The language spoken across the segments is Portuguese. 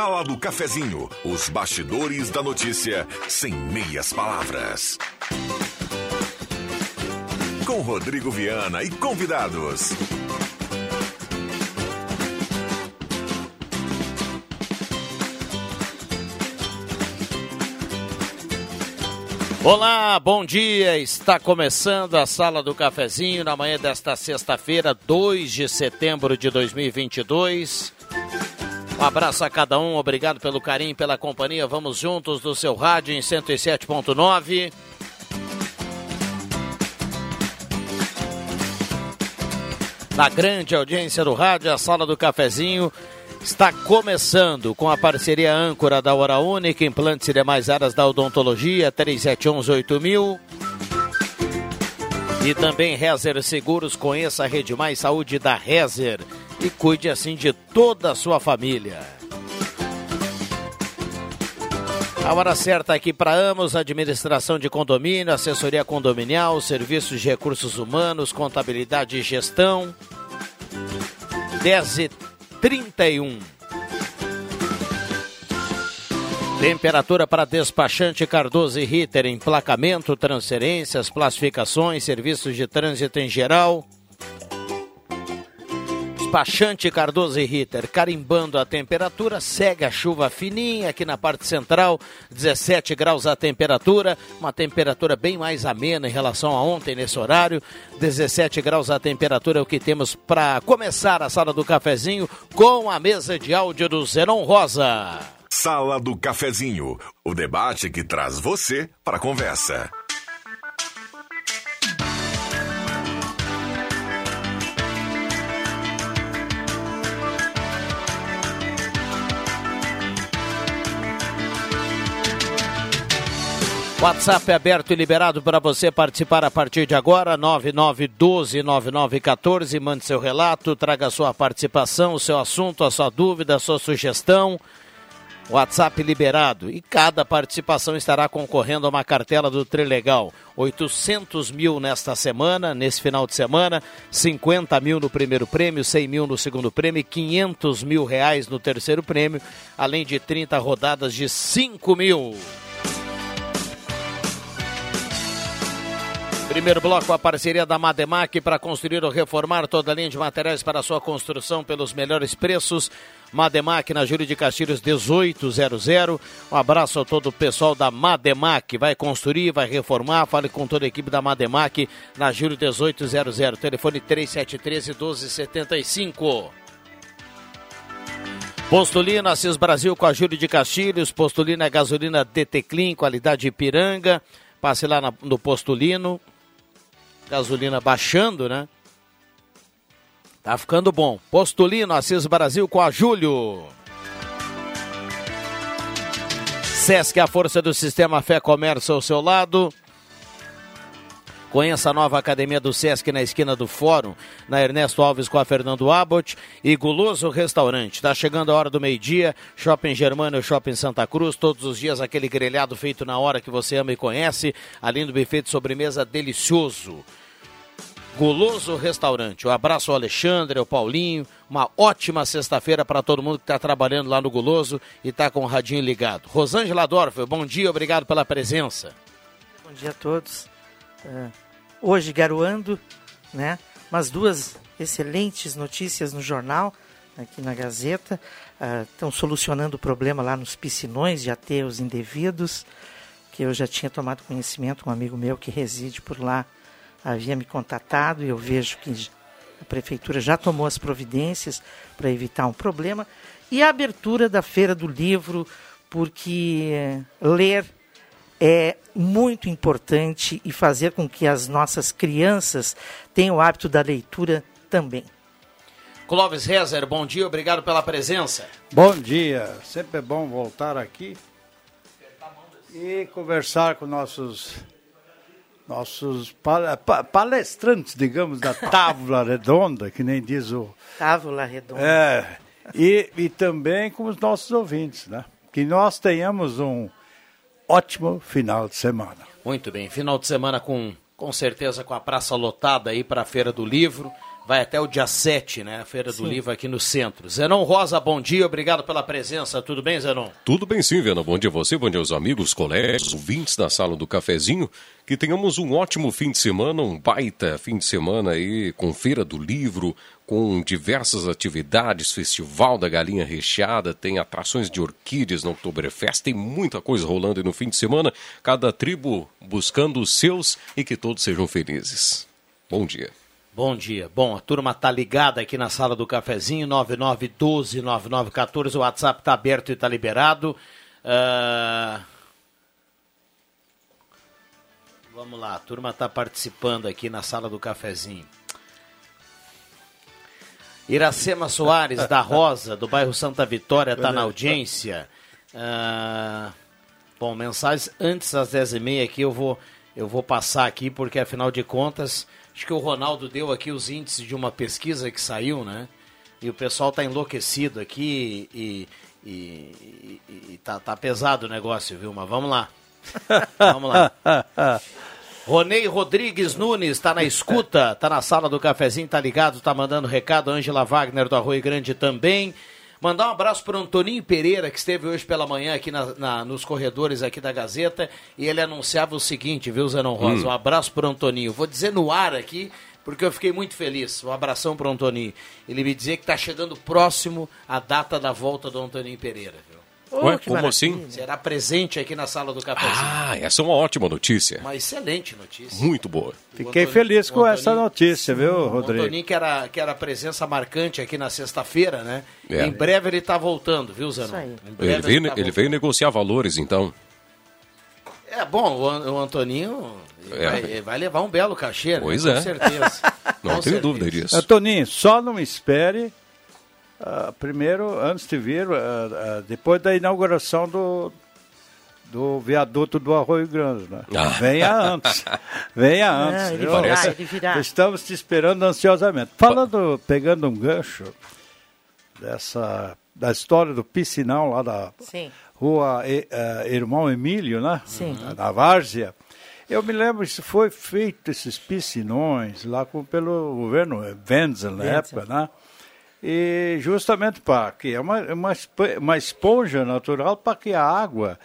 Sala do Cafezinho, os bastidores da notícia sem meias palavras. Com Rodrigo Viana e convidados. Olá, bom dia. Está começando a Sala do Cafezinho na manhã desta sexta-feira, 2 de setembro de 2022. Um abraço a cada um, obrigado pelo carinho, pela companhia. Vamos juntos do seu rádio em 107.9. Na grande audiência do rádio, a Sala do Cafezinho está começando com a parceria âncora da Hora Única, implantes e demais áreas da odontologia, 37118000. E também Rezer Seguros, conheça a Rede Mais Saúde da Rezer e cuide assim de toda a sua família. A hora certa aqui para Amos, administração de condomínio, assessoria condominial, serviços de recursos humanos, contabilidade e gestão. 10 e 31. Temperatura para despachante Cardoso e Ritter, emplacamento, transferências, classificações, serviços de trânsito em geral. Despachante Cardoso e Ritter, carimbando a temperatura, segue a chuva fininha aqui na parte central, 17 graus a temperatura, uma temperatura bem mais amena em relação a ontem nesse horário, 17 graus a temperatura é o que temos para começar a sala do cafezinho com a mesa de áudio do Zenon Rosa. Sala do Cafezinho, o debate que traz você para a conversa. WhatsApp aberto e liberado para você participar a partir de agora, 9912-9914. Mande seu relato, traga sua participação, seu assunto, a sua dúvida, a sua sugestão. WhatsApp liberado e cada participação estará concorrendo a uma cartela do Trilegal. 800 mil nesta semana, nesse final de semana, 50 mil no primeiro prêmio, 100 mil no segundo prêmio, 500 mil reais no terceiro prêmio, além de 30 rodadas de 5 mil. Primeiro bloco, a parceria da Mademac para construir ou reformar toda a linha de materiais para sua construção pelos melhores preços. Mademac na Júlio de Castilhos 1800. Um abraço a todo o pessoal da Mademac. Vai construir, vai reformar. Fale com toda a equipe da Mademac na Júlio 1800. Telefone 3713 1275. Postulina, Assis Brasil com a Júlio de Castilhos. Postulina é gasolina DT Clean, qualidade Ipiranga. Passe lá na, no Postulino gasolina baixando, né? Tá ficando bom. Postulino, Assis Brasil com a Júlio. Sesc, a força do sistema Fé Comércio ao seu lado. Conheça a nova academia do Sesc na esquina do Fórum, na Ernesto Alves com a Fernando Abbott e Guloso Restaurante. Está chegando a hora do meio-dia, Shopping Germano, Shopping Santa Cruz, todos os dias aquele grelhado feito na hora que você ama e conhece, além do buffet de sobremesa delicioso. Guloso Restaurante. Um abraço ao Alexandre, ao Paulinho. Uma ótima sexta-feira para todo mundo que está trabalhando lá no Guloso e está com o radinho ligado. Rosângela Dorfer, bom dia, obrigado pela presença. Bom dia a todos. Uh, hoje garoando, né? Mas duas excelentes notícias no jornal, aqui na Gazeta. Estão uh, solucionando o problema lá nos piscinões de aterros indevidos, que eu já tinha tomado conhecimento, um amigo meu que reside por lá havia me contatado e eu vejo que a prefeitura já tomou as providências para evitar um problema. E a abertura da Feira do Livro, porque ler é muito importante e fazer com que as nossas crianças tenham o hábito da leitura também. Clóvis Rezer, bom dia, obrigado pela presença. Bom dia, sempre é bom voltar aqui e conversar com nossos nossos palestrantes, digamos, da Távola Redonda, que nem diz o. Távola Redonda. É, e, e também com os nossos ouvintes, né? Que nós tenhamos um ótimo final de semana. Muito bem, final de semana com, com certeza com a praça lotada aí para a Feira do Livro vai até o dia 7, né? A Feira sim. do Livro aqui no centro. Zenon Rosa, bom dia, obrigado pela presença. Tudo bem, Zenon? Tudo bem sim, Viana. Bom dia a você, bom dia aos amigos, colegas, ouvintes da sala do cafezinho. Que tenhamos um ótimo fim de semana, um baita fim de semana aí com Feira do Livro, com diversas atividades, Festival da Galinha Recheada, tem atrações de orquídeas no Oktoberfest, tem muita coisa rolando aí no fim de semana, cada tribo buscando os seus e que todos sejam felizes. Bom dia. Bom dia. Bom, a turma tá ligada aqui na sala do cafezinho, 9912-9914, o WhatsApp tá aberto e tá liberado. Uh... Vamos lá, a turma tá participando aqui na sala do cafezinho. Iracema Soares, da Rosa, do bairro Santa Vitória, está na audiência. Ah, bom, mensagens antes das 10h30 aqui eu vou, eu vou passar aqui, porque afinal de contas, acho que o Ronaldo deu aqui os índices de uma pesquisa que saiu, né? E o pessoal está enlouquecido aqui e, e, e, e tá, tá pesado o negócio, viu? Mas vamos lá. vamos lá. Ronei Rodrigues Nunes está na escuta, está na sala do cafezinho, tá ligado, tá mandando recado. Ângela Wagner do Arroio Grande também. Mandar um abraço para o Antoninho Pereira, que esteve hoje pela manhã aqui na, na, nos corredores aqui da Gazeta, e ele anunciava o seguinte, viu, Zenon Rosa? Hum. Um abraço para o Antoninho. Vou dizer no ar aqui, porque eu fiquei muito feliz. Um abração para o Antoninho. Ele me dizia que está chegando próximo a data da volta do Antoninho Pereira. Oh, Ué, como assim? Será presente aqui na sala do cafezinho. Ah, essa é uma ótima notícia. Uma excelente notícia. Muito boa. Fiquei Antônio, feliz com essa notícia, viu, Rodrigo? O Antoninho que era, que era presença marcante aqui na sexta-feira, né? É. Em breve ele está voltando, viu, Zanon? Ele, veio, ele, tá ele veio negociar valores, então. É, bom, o, o Antoninho é. vai, vai, levar um belo cachê, né? Pois com é. certeza. Não com tenho certeza. dúvida disso. Antoninho, só não espere Uh, primeiro, antes de vir, uh, uh, depois da inauguração do, do viaduto do Arroio Grande, né? Ah. Venha antes. Venha antes. ele virá, ele virá. Estamos te esperando ansiosamente. Falando, pegando um gancho dessa da história do piscinão lá da Sim. rua Irmão Emílio, né? Sim. Na Várzea. Eu me lembro, isso foi feito, esses piscinões, lá com, pelo governo Wenzel, na época, né? E justamente para que é uma, uma, uma esponja natural para que a água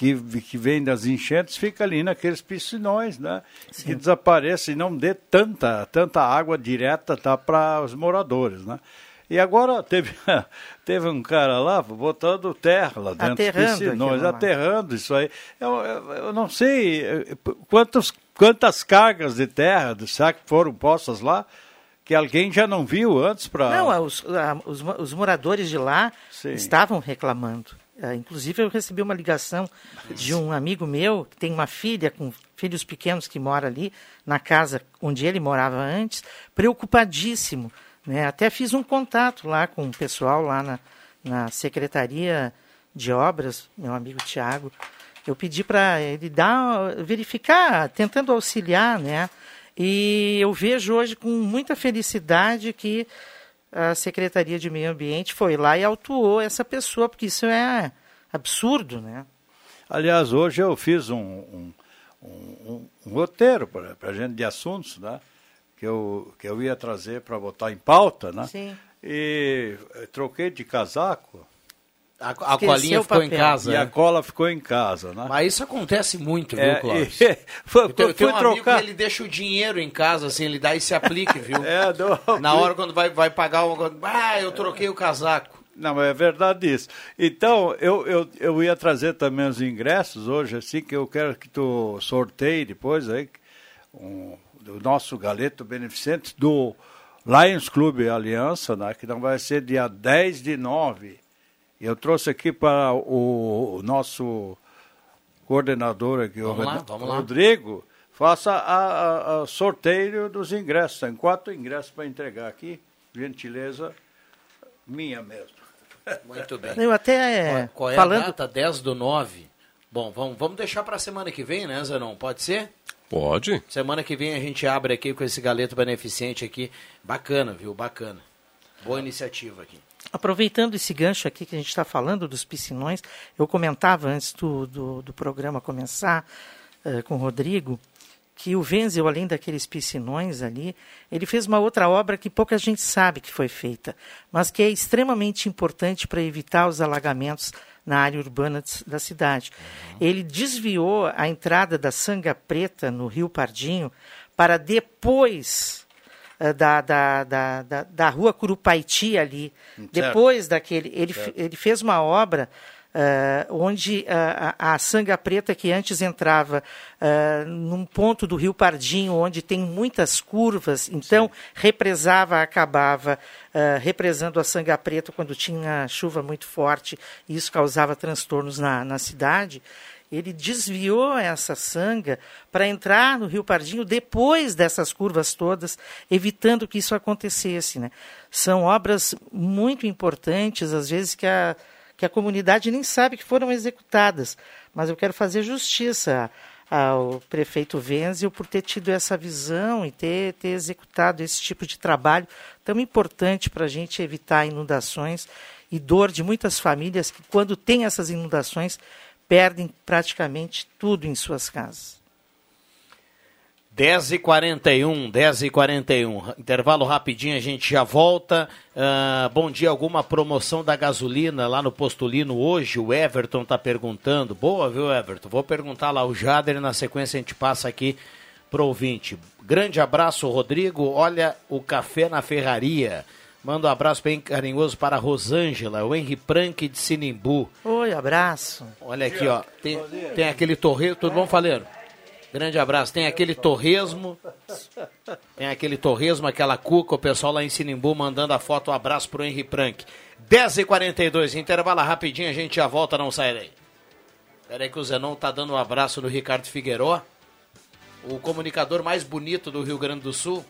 que, que vem das enchentes fica ali naqueles piscinões, né? Sim. Que desapareça e não dê tanta, tanta água direta tá, para os moradores, né? E agora teve, teve um cara lá botando terra lá dentro aterrando dos piscinões, aterrando isso aí. Eu, eu, eu, não sei eh, quantos, quantas cargas de terra, será que foram postas lá? Que alguém já não viu antes para. Não, é, os, os, os, moradores de lá Sim. estavam reclamando. É, inclusive, eu recebi uma ligação de um amigo meu que tem uma filha com filhos pequenos que mora ali na casa onde ele morava antes, preocupadíssimo. Né? Até fiz um contato lá com o pessoal lá na, na Secretaria de Obras, meu amigo Tiago. Eu pedi para ele dar, verificar, tentando auxiliar, né? E eu vejo hoje com muita felicidade que a Secretaria de Meio Ambiente foi lá e autuou essa pessoa, porque isso é absurdo, né? Aliás, hoje eu fiz um, um, um, um roteiro para a gente de assuntos, né? Que eu, que eu ia trazer para botar em pauta, né? Sim. E troquei de casaco a, a colinha ficou em casa. E a cola ficou em casa, né? Mas isso acontece muito, viu, é, Cláudio? E, foi, tem, tem um trocar... amigo que ele deixa o dinheiro em casa, assim, ele dá e se aplique, viu? é, não, Na hora quando vai, vai pagar uma ah, eu troquei o casaco. Não, é verdade isso. Então, eu, eu, eu ia trazer também os ingressos hoje, assim, que eu quero que tu sorteie depois aí, um, do nosso galeto beneficente do Lions Clube Aliança, né, que não vai ser dia 10 de nove eu trouxe aqui para o, nosso coordenador aqui, vamos o lá, vamos Rodrigo, lá. faça a, a, a, sorteio dos ingressos. Tem quatro ingressos para entregar aqui, gentileza minha mesmo. Muito bem. Eu até qual, qual é falando... a data? 10 do 9. Bom, vamos, vamos deixar para a semana que vem, né, Zanon? Pode ser? Pode. Semana que vem a gente abre aqui com esse galeto beneficente aqui. Bacana, viu? Bacana. Boa iniciativa aqui. Aproveitando esse gancho aqui que a gente está falando dos piscinões, eu comentava antes do, do, do programa começar uh, com o Rodrigo que o Wenzel, além daqueles piscinões ali, ele fez uma outra obra que pouca gente sabe que foi feita, mas que é extremamente importante para evitar os alagamentos na área urbana da cidade. Uhum. Ele desviou a entrada da Sanga Preta no Rio Pardinho para depois da, da, da, da, da rua Curupaiti ali. Certo. Depois daquele. Ele, ele fez uma obra Uh, onde uh, a, a Sanga Preta, que antes entrava uh, num ponto do Rio Pardinho, onde tem muitas curvas, então Sim. represava, acabava represando a Sanga Preta quando tinha chuva muito forte, e isso causava transtornos na, na cidade. Ele desviou essa sanga para entrar no Rio Pardinho depois dessas curvas todas, evitando que isso acontecesse. Né? São obras muito importantes, às vezes que a, que a comunidade nem sabe que foram executadas. Mas eu quero fazer justiça ao prefeito Wenzel por ter tido essa visão e ter, ter executado esse tipo de trabalho tão importante para a gente evitar inundações e dor de muitas famílias que, quando tem essas inundações, perdem praticamente tudo em suas casas. 10 e 41 10 e 41 Intervalo rapidinho, a gente já volta. Uh, bom dia, alguma promoção da gasolina lá no Postulino hoje? O Everton está perguntando. Boa, viu, Everton? Vou perguntar lá o Jader e na sequência a gente passa aqui pro ouvinte. Grande abraço, Rodrigo. Olha o café na ferraria. Manda um abraço bem carinhoso para a Rosângela, o Henri Prank de Sinimbu. Oi, abraço. Olha aqui, ó. Tem, tem aquele torreiro. Tudo bom, Faleiro? Grande abraço. Tem aquele torresmo. Tem aquele torresmo, aquela cuca, o pessoal lá em Sinimbu mandando a foto. Um abraço pro Henry Prank. 10h42, intervalo rapidinho, a gente já volta, não sai daí. Pera aí que o Zenon tá dando um abraço no Ricardo Figueiró, o comunicador mais bonito do Rio Grande do Sul,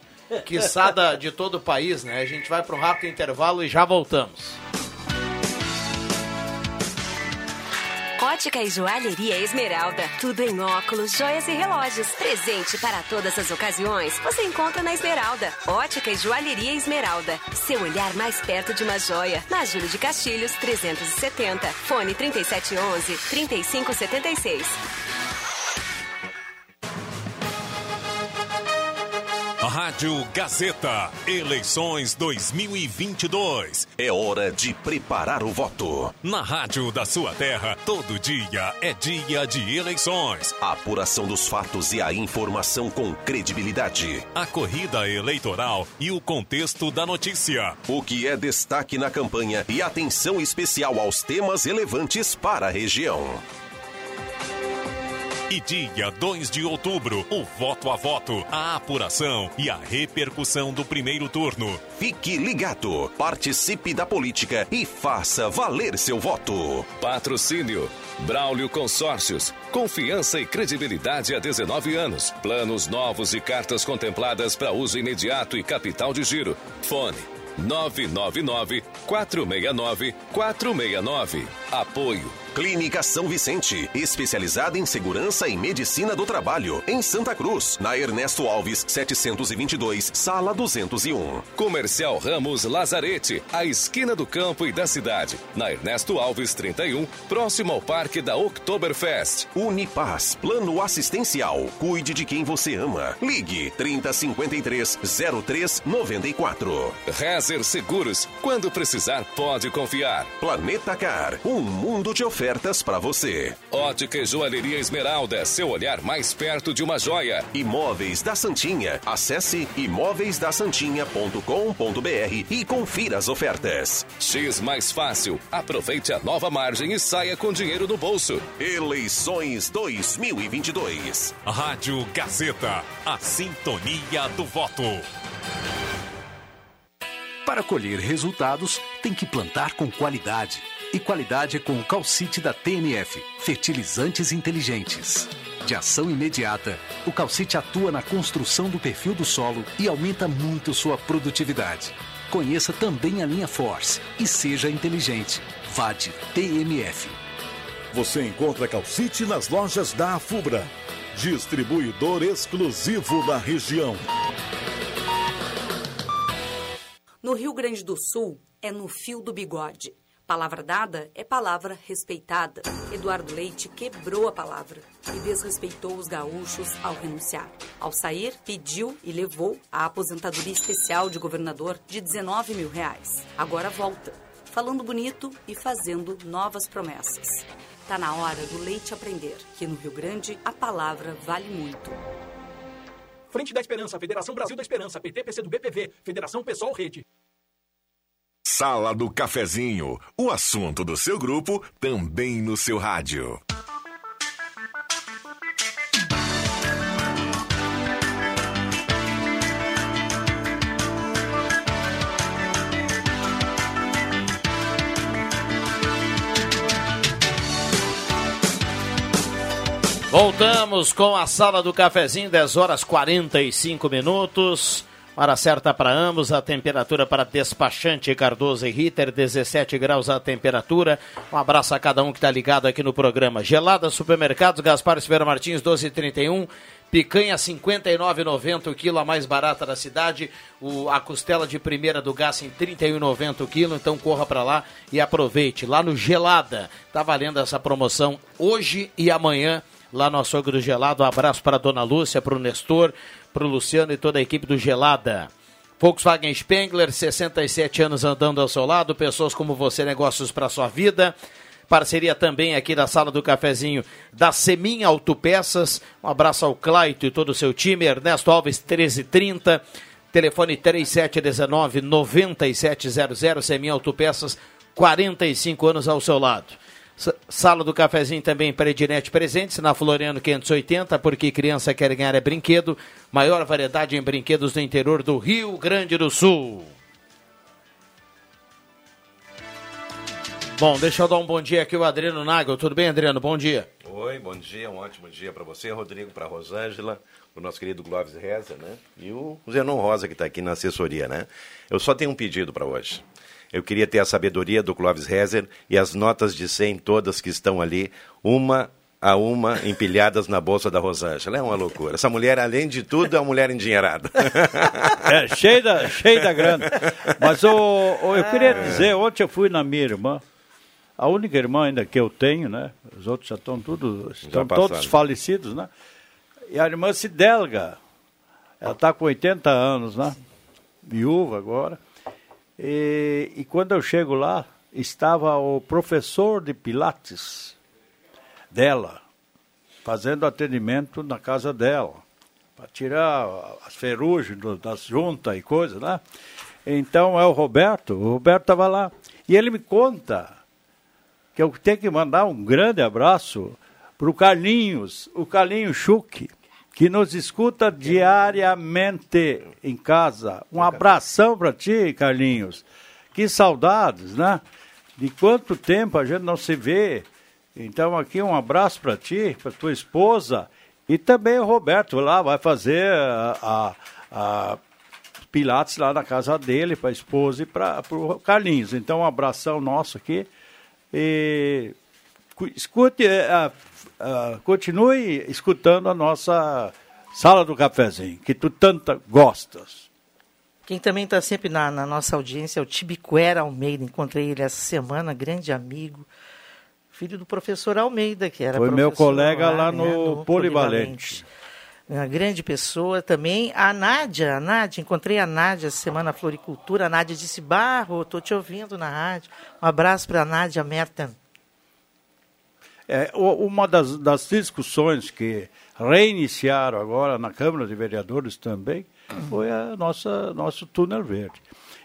quiçada de todo o país, né? A gente vai para um rápido intervalo e já voltamos. Ótica e Joalheria Esmeralda. Tudo em óculos, joias e relógios. Presente para todas as ocasiões. Você encontra na Esmeralda. Ótica e Joalheria Esmeralda. Seu olhar mais perto de uma joia. Na Júlio de Castilhos, 370. Fone 3711 Rádio Gazeta. Eleições 2022. É hora de preparar o voto. Na rádio da sua terra, todo dia é dia de eleições. A apuração dos fatos e a informação com credibilidade. A corrida eleitoral e o contexto da notícia. O que é destaque na campanha e atenção especial aos temas relevantes para a região. E dia 2 de outubro, o voto a voto, a apuração e a repercussão do primeiro turno. Fique ligado, participe da política e faça valer seu voto. Patrocínio Braulio Consórcios. Confiança e credibilidade há 19 anos. Planos novos e cartas contempladas para uso imediato e capital de giro. Fone 999 469 469. Apoio Clínica São Vicente, especializada em segurança e medicina do trabalho, em Santa Cruz, na Ernesto Alves, 722, sala 201. Comercial Ramos Lazarete, a esquina do campo e da cidade, na Ernesto Alves 31, próximo ao Parque da Oktoberfest. Unipaz, plano assistencial. Cuide de quem você ama. Ligue 3053 0394. Rezer Seguros, quando precisar, pode confiar. Planeta Car, um mundo de ofertas ofertas para você. Ótica e Joalheria Esmeralda, seu olhar mais perto de uma joia. Imóveis da Santinha. Acesse imóveisdasantinha.com.br e confira as ofertas. X mais fácil. Aproveite a nova margem e saia com dinheiro no bolso. Eleições 2022. Rádio Gazeta, a sintonia do voto. Para colher resultados, tem que plantar com qualidade e qualidade com o calcite da TNF, fertilizantes inteligentes. De ação imediata, o calcite atua na construção do perfil do solo e aumenta muito sua produtividade. Conheça também a linha Force e seja inteligente. VAD TMF. Você encontra calcite nas lojas da Afubra, distribuidor exclusivo da região. No Rio Grande do Sul, é no fio do bigode Palavra dada é palavra respeitada. Eduardo Leite quebrou a palavra e desrespeitou os gaúchos ao renunciar. Ao sair, pediu e levou a aposentadoria especial de governador de 19 mil reais. Agora volta, falando bonito e fazendo novas promessas. Tá na hora do Leite aprender que no Rio Grande a palavra vale muito. Frente da Esperança, Federação Brasil da Esperança, PT, PC do BPV, Federação Pessoal Rede. Sala do Cafezinho, o assunto do seu grupo também no seu rádio. Voltamos com a sala do cafezinho, 10 horas 45 minutos. Hora certa para ambos, a temperatura para despachante Cardoso e Ritter, 17 graus a temperatura. Um abraço a cada um que está ligado aqui no programa. Gelada Supermercados, Gaspar Silveira Martins, 1231. Picanha 59,90 o quilo, a mais barata da cidade. O, a costela de primeira do gás em 31,90 o quilo. Então corra para lá e aproveite. Lá no Gelada, tá valendo essa promoção hoje e amanhã lá no Açougue do Gelado. Um abraço para a dona Lúcia, para o Nestor, para o Luciano e toda a equipe do Gelada. Volkswagen Spengler, 67 anos andando ao seu lado, pessoas como você, negócios para sua vida. Parceria também aqui da sala do cafezinho da Semin Autopeças. Um abraço ao Claito e todo o seu time. Ernesto Alves, 1330. Telefone 3719 9700. Semin Autopeças, 45 anos ao seu lado. Sala do Cafezinho também para Ednet Presentes, na Floriano 580, porque criança quer ganhar é brinquedo. Maior variedade em brinquedos do interior do Rio Grande do Sul. Bom, deixa eu dar um bom dia aqui ao Adriano Nagel. Tudo bem, Adriano? Bom dia. Oi, bom dia, um ótimo dia para você, Rodrigo, para Rosângela, o nosso querido Clóvis Reza, né? E o Zenon Rosa que está aqui na assessoria, né? Eu só tenho um pedido para hoje. Eu queria ter a sabedoria do Clóvis Rezer e as notas de 100 todas que estão ali, uma a uma empilhadas na bolsa da Rosângela. É uma loucura. Essa mulher, além de tudo, é uma mulher endinheirada. É, cheia da, cheia da grana. Mas oh, oh, eu queria dizer, ontem eu fui na minha irmã, a única irmã ainda que eu tenho, né? Os outros já estão tudo, estão todos falecidos, né? E a irmã Cidelga, ela está com 80 anos, né? Viúva agora. E, e quando eu chego lá, estava o professor de Pilates dela, fazendo atendimento na casa dela, para tirar as ferrugens das juntas e coisas, né? Então é o Roberto, o Roberto estava lá. E ele me conta que eu tenho que mandar um grande abraço para o Carlinhos, o Carlinhos Schuch, que nos escuta diariamente em casa. Um abração para ti, Carlinhos. Que saudades, né? De quanto tempo a gente não se vê. Então, aqui um abraço para ti, para tua esposa. E também o Roberto lá vai fazer a, a, a Pilates lá na casa dele, para a esposa e para o Carlinhos. Então, um abração nosso aqui. E escute, uh, uh, continue escutando a nossa sala do cafezinho, que tu tanto gostas. Quem também está sempre na, na, nossa audiência é o Tibiquera Almeida. Encontrei ele essa semana, grande amigo, filho do professor Almeida, que era Foi meu colega lá, lá no, né, no Polivalente. Polivalente. Uma grande pessoa também. A Nádia, a Nádia, encontrei a Nádia essa semana na Floricultura. A Nádia disse, Barro, estou te ouvindo na rádio. Um abraço para a Nádia Merten. É, uma das, das, discussões que reiniciaram agora na Câmara de Vereadores também foi a nossa nosso túnel verde.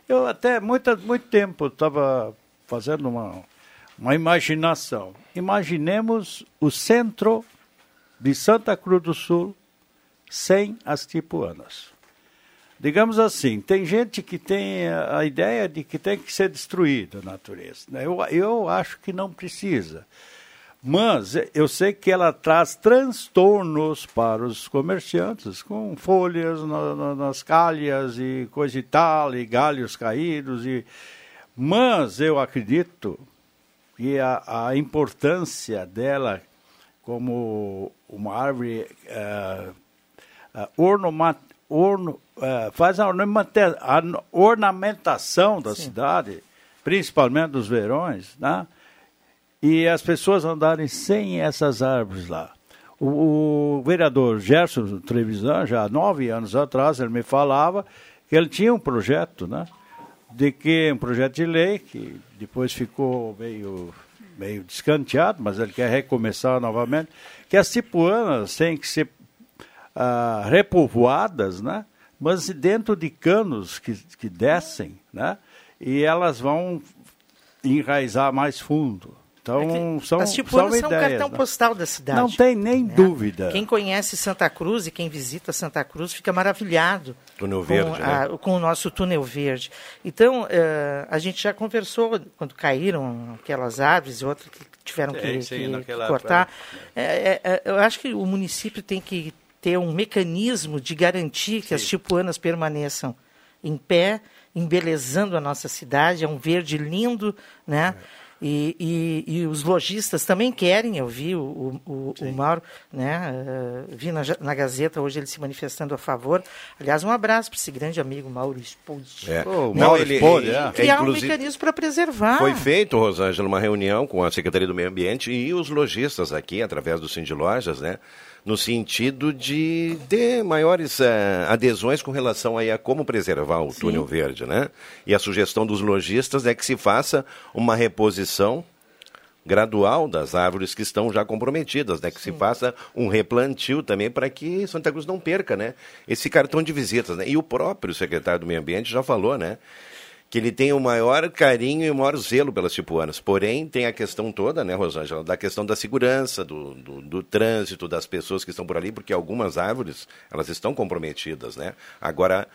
Eu até muito, muito tempo estava fazendo uma, uma imaginação. Imaginemos o centro de Santa Cruz do Sul sem as tipuanas. Digamos assim, tem gente que tem a ideia de que tem que ser destruída a natureza. Eu, eu acho que não precisa. Mas eu sei que ela traz transtornos para os comerciantes, com folhas na, na, nas calhas e coisa e tal, e galhos caídos. E... Mas eu acredito que a, a importância dela como uma árvore uh, uh, ornament, orno, uh, faz a, ornamenta, a ornamentação da Sim. cidade principalmente dos verões, né? E as pessoas andarem sem essas árvores lá. O, o vereador Gerson Trevisan, já há nove anos atrás, ele me falava que ele tinha um projeto, né? De que um projeto de lei que depois ficou meio meio descanteado, mas ele quer recomeçar novamente, que as tipuanas têm que ser ah, repovoadas, né? Mas dentro de canos que, que descem, né? E elas vão enraizar mais fundo. Então, é são, as Tipuanas são, são ideias, um cartão né? postal da cidade. Não tem nem né? dúvida. Quem conhece Santa Cruz e quem visita Santa Cruz fica maravilhado Túnel com, verde, a- né? com o nosso túnel verde. Então, eh, a gente já conversou quando caíram aquelas árvores e outras que tiveram Sim, que, sim, que- que cortar. É, é, é, eu acho que o município tem que ter um mecanismo de garantir que as tipuanas permaneçam em pé, embelezando a nossa cidade. É um verde lindo, né? E, e, e os lojistas também querem, eu vi o, o, o- o Mauro, né? eh, vi na, na Gazeta hoje ele se manifestando a favor. Aliás, um abraço para esse grande amigo Mauro Spoldi. É. Não, Mauro ele, ele- é. Criar um inclusive- mecanismo para preservar. Foi feito, Rosângela, uma reunião com a Secretaria do Meio Ambiente e os lojistas aqui, através do Cindy Lojas, né? No sentido de ter maiores eh, adesões com relação aí a como preservar o túnel verde, né? E a sugestão dos lojistas é que se faça uma reposição gradual das árvores que estão já comprometidas, né? Que se faça um replantio também para que Santa Cruz não perca, né? Esse cartão de visitas, né? E o próprio secretário do Meio Ambiente já falou, né? Que ele tem o maior carinho e o maior zelo pelas tipuanas. Porém, tem a questão toda, né, Rosângela? Da questão da segurança, do, do, do trânsito, das pessoas que estão por ali, porque algumas árvores, elas estão comprometidas, né? Agora,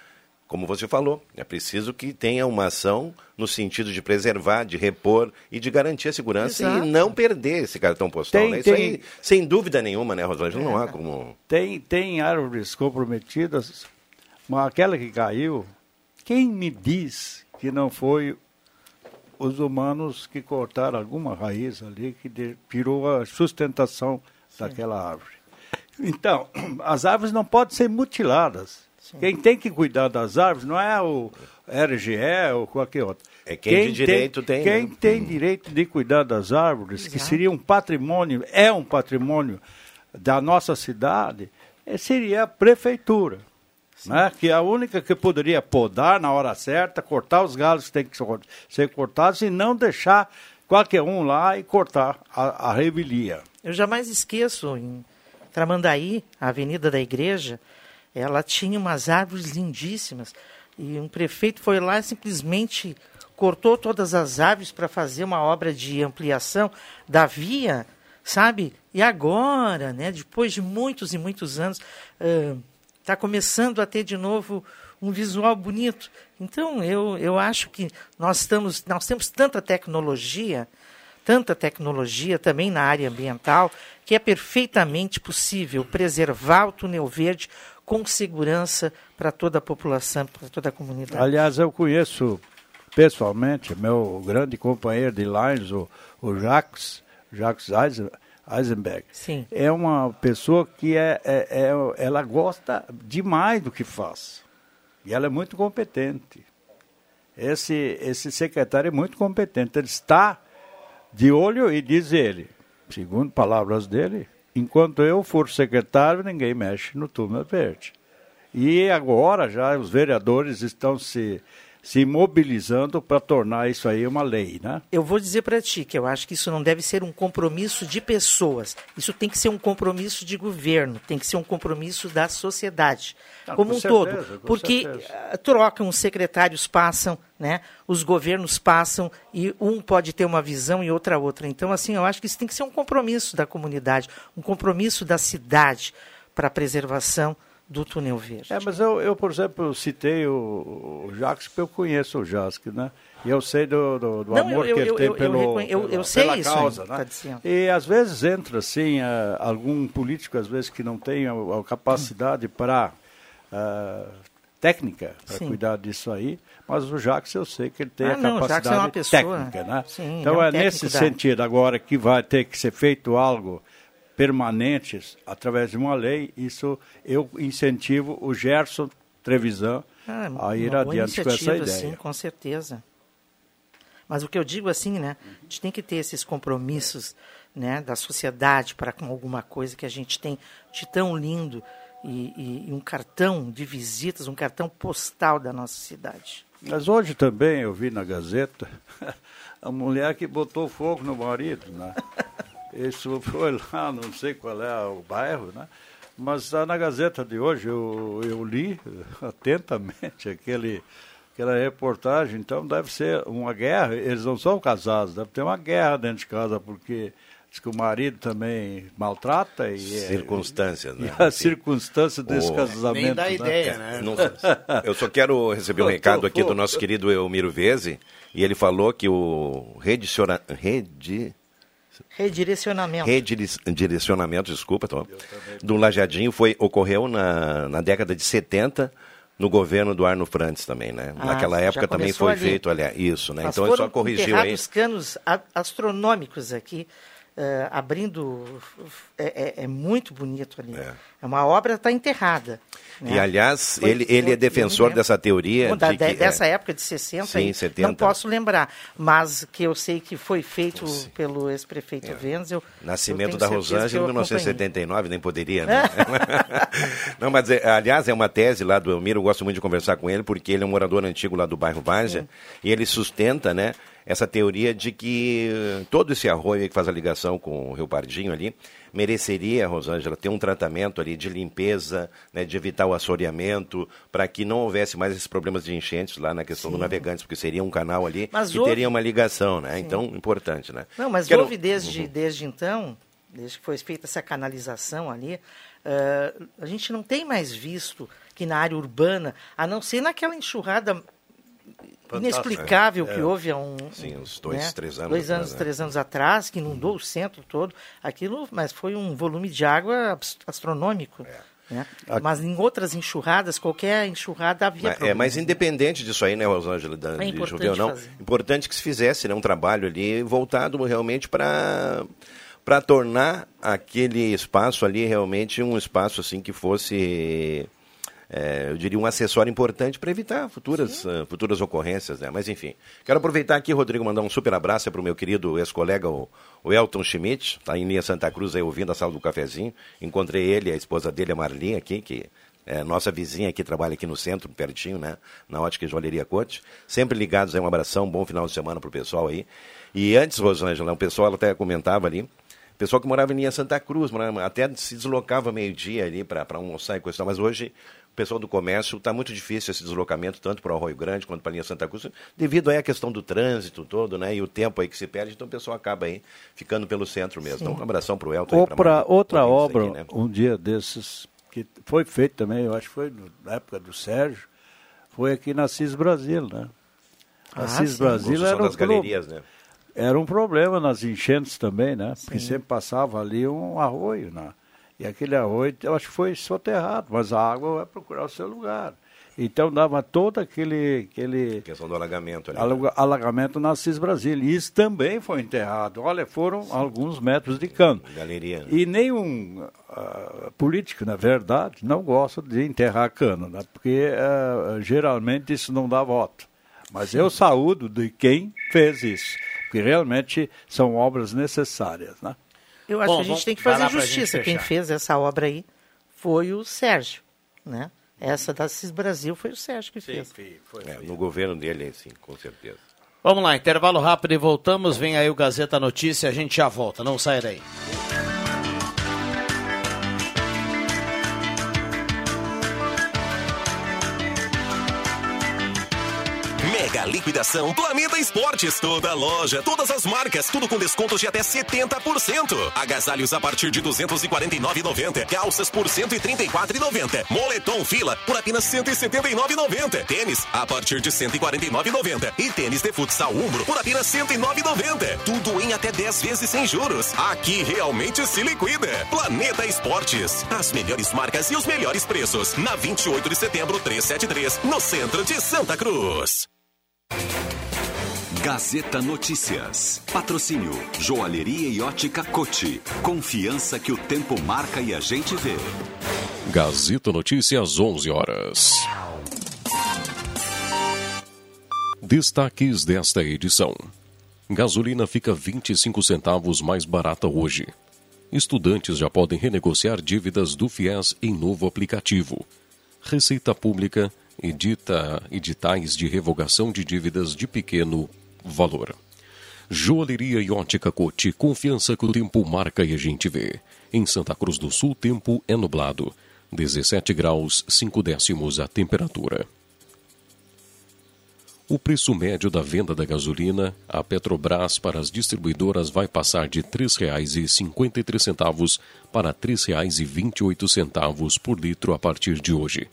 como você falou, é preciso que tenha uma ação no sentido de preservar, de repor e de garantir a segurança Exato. e não perder esse cartão postal. Tem- né? Isso tem- aí, sem dúvida nenhuma, né, Rosângela? Não há como. Tem, tem árvores comprometidas, mas aquela que caiu, quem me diz que não foi os humanos que cortaram alguma raiz ali, que de- tirou a sustentação daquela árvore? Então, as árvores não podem ser mutiladas. Quem tem que cuidar das árvores não é o RGE ou qualquer outro. É quem de direito tem, Quem né? tem direito de cuidar das árvores, que seria um patrimônio, é um patrimônio da nossa cidade, eh, seria a prefeitura. Né? Que é a única que poderia podar na hora certa, cortar os galhos que têm que ser- cortados e não deixar qualquer um lá e cortar a, a revelia. Eu jamais esqueço, em Tramandaí, a Avenida da Igreja, ela tinha umas árvores lindíssimas. E um prefeito foi lá e simplesmente cortou todas as árvores para fazer uma obra de ampliação da via, sabe? E agora, né, depois de muitos e muitos anos, está começando a ter de novo um visual bonito. Então, eu, eu acho que nós, estamos, nós temos tanta tecnologia, tanta tecnologia também na área ambiental, que é perfeitamente possível preservar o túnel verde com segurança para toda a população, para toda a comunidade. Aliás, eu conheço pessoalmente meu grande companheiro de Lines, o, o Jacques, Jacques Eisen- Eisenberg. Sim. É uma pessoa que é, é- é- ela gosta demais do que faz. E ela é muito competente. Esse, esse secretário é muito competente. Ele está de olho e diz ele, segundo palavras dele, enquanto eu for secretário, ninguém mexe no túnel verde. E agora já os vereadores estão se, se mobilizando para tornar isso aí uma lei, né? Eu vou dizer para ti que eu acho que isso não deve ser um compromisso de pessoas. Isso tem que ser um compromisso de governo, tem que ser um compromisso da sociedade Ah, como com um certeza, todo. Porque certeza. ah, trocam, os secretários passam, né? os governos passam e um pode ter uma visão e outra outra. Então, assim, eu acho que isso tem que ser um compromisso da comunidade, um compromisso da cidade para a preservação do túnel verde. É, mas eu, eu por exemplo, citei o, o Jacques, porque eu conheço o Jacques, né? E eu sei do, do, do Não, amor eu- que ele eu- tem eu- pelo, eu- pela, sei pela isso causa, né? tá dizendo. E às vezes entra, assim, ah, algum político, às vezes, que não tem a, a capacidade para... ah, técnica para cuidar disso aí, mas o Jacques eu sei que ele tem Ah, a não, Jacques capacidade é pessoa, técnica, né? sim, então é um é, nesse da- sentido agora que vai ter que ser feito algo permanente através de uma lei, isso eu incentivo o Gerson Trevisan Ah, a ir adiante com essa ideia. Sim, com certeza. Mas o que eu digo assim, né? A gente tem que ter esses compromissos né, da sociedade para com alguma coisa que a gente tem de tão lindo e, e, e um cartão de visitas, um cartão postal da nossa cidade. Mas hoje também eu vi na Gazeta a mulher que botou fogo no marido, né? Isso foi lá, não sei qual é o bairro, né? Mas na Gazeta de hoje eu, eu li atentamente aquele, aquela reportagem, então deve ser uma guerra, eles não são casados, deve ter uma guerra dentro de casa, porque diz que o marido também maltrata e circunstâncias, é, né? E a circunstância desse Oh. casamento. Nem dá né? ideia, né? Não- eu só quero receber um recado aqui do nosso querido Elmiro Veze, e ele falou que o rediciona, redi, Redirecionamento. redirecionamento, desculpa, Tom, do Lajadinho foi, ocorreu na, na década de 70, no governo do Arno Frantes também, né? Ah, Naquela época também foi ali. feito, olha, isso, né? Mas Então ele só corrigiu aí. enterrados canos astronômicos aqui, abrindo. É, é- é muito bonito ali. É, uma obra está enterrada. né? E aliás, Foi- ele, ele é defensor dessa teoria. Da- de que, de- dessa é, época de 60, Sim, aí, 70. não posso lembrar, mas que eu sei que foi feito pelo ex-prefeito Wenzel. É. Nascimento eu da Rosângela em que eu acompanhei. 1979, nem poderia, né? Não, mas é, aliás, é uma tese lá do Elmiro, eu gosto muito de conversar com ele, porque ele é um morador antigo lá do bairro Várzea, e ele sustenta, né, essa teoria de que todo esse arroio que faz a ligação com o Rio Pardinho ali, mereceria, Rosângela, ter um tratamento ali de limpeza, né, de evitar o assoreamento, para que não houvesse mais esses problemas de enchentes lá na questão do Navegantes, porque seria um canal ali Mas que houve- teria uma ligação, né? Então, importante, né? Não, mas Quero- houve desde, desde então, desde que foi feita essa canalização ali, eh, a gente não tem mais visto que na área urbana, a não ser naquela enxurrada inexplicável É. que houve há um. Sim, uns dois, né, três anos Dois atrás, anos, né? três anos atrás, que inundou o centro todo. Aquilo, mas foi um volume de água astronômico. É. né? Mas em outras enxurradas, qualquer enxurrada havia Mas, é, problema. mas independente disso aí, né, Rosângela, da, de importante chover ou não, fazer. importante que se fizesse né, um trabalho ali voltado realmente para para tornar aquele espaço ali realmente um espaço assim que fosse é, eu diria um acessório importante para evitar futuras, ah, futuras ocorrências, né? Mas enfim, quero aproveitar aqui, Rodrigo, mandar um super abraço para o meu querido ex-colega, o, o Elton Schmidt, está em linha Santa Cruz aí ouvindo a sala do cafezinho. Encontrei ele, a esposa dele, a Marlinha, aqui, que é nossa vizinha que trabalha aqui no centro, pertinho, né? Na ótica joalheria Cote. Sempre ligados aí, um abração, um bom final de semana pro pessoal aí. E antes, Rosângela, o pessoal ela até comentava ali, o pessoal que morava em linha Santa Cruz, morava- até se deslocava meio-dia ali para almoçar e coisa e mas hoje o pessoal do comércio está muito difícil esse deslocamento, tanto para o Arroio Grande quanto para a linha Santa Cruz, devido aí à questão do trânsito todo, né? E o tempo aí que se perde, então o pessoal acaba aí ficando pelo centro mesmo. Então, um abração para o Elton. aí, Ou pra para outra obra, aqui, né? um dia desses, que foi feito também, eu acho que foi na época do Sérgio, foi aqui na CIS Brasil, né? A Ah, CIS sim. Brasil era um, galerias, né? era um problema nas enchentes também, né? Porque sempre passava ali um arroio, né? E aquele arroio, eu acho que foi soterrado, mas a água vai procurar o seu lugar. Então dava todo aquele, aquele questão do alagamento ali. né? alaga- alagamento na CIS Brasil. E isso também foi enterrado. Olha, foram alguns metros de cano. Galeria. né? E nenhum ah, político, na verdade, não gosta de enterrar cano, né? porque ah, geralmente isso não dá voto. Mas eu saúdo de quem fez isso, porque realmente são obras necessárias. Né? Eu acho Bom, que a gente tem que fazer justiça. Quem fez essa obra aí foi o Sérgio, né? Essa da CIS Brasil foi o Sérgio que fez. É, no governo dele, sim, com certeza. Vamos lá, intervalo rápido e voltamos. Vem aí o Gazeta Notícia, a gente já volta. Não sai daí. Liquidação Planeta Esportes. Toda loja, todas as marcas, tudo com descontos de até 70%. Agasalhos a partir de 249,90. Calças por 134,90. Moletom fila por apenas 179,90. Tênis a partir de 149,90. E tênis de futsal Umbro por apenas 109,90. Tudo em até 10 vezes sem juros. Aqui realmente se liquida. Planeta Esportes. As melhores marcas e os melhores preços. Na 28 de setembro 373, no centro de Santa Cruz. Gazeta Notícias. Patrocínio Joalheria e Ótica Cote. Confiança que o tempo marca e a gente vê. Gazeta Notícias, 11 horas. Destaques desta edição. Gasolina fica 25 centavos mais barata hoje. Estudantes já podem renegociar dívidas do FIES em novo aplicativo. Receita Pública edita editais de revogação de dívidas de pequeno valor. Joalheria e ótica Cote, confiança que o tempo marca e a gente vê. Em Santa Cruz do Sul, tempo é nublado. 17 graus, 5 décimos a temperatura. O preço médio da venda da gasolina, a Petrobras para as distribuidoras vai passar de R$ 3,53 para R$ 3,28 por litro a partir de hoje.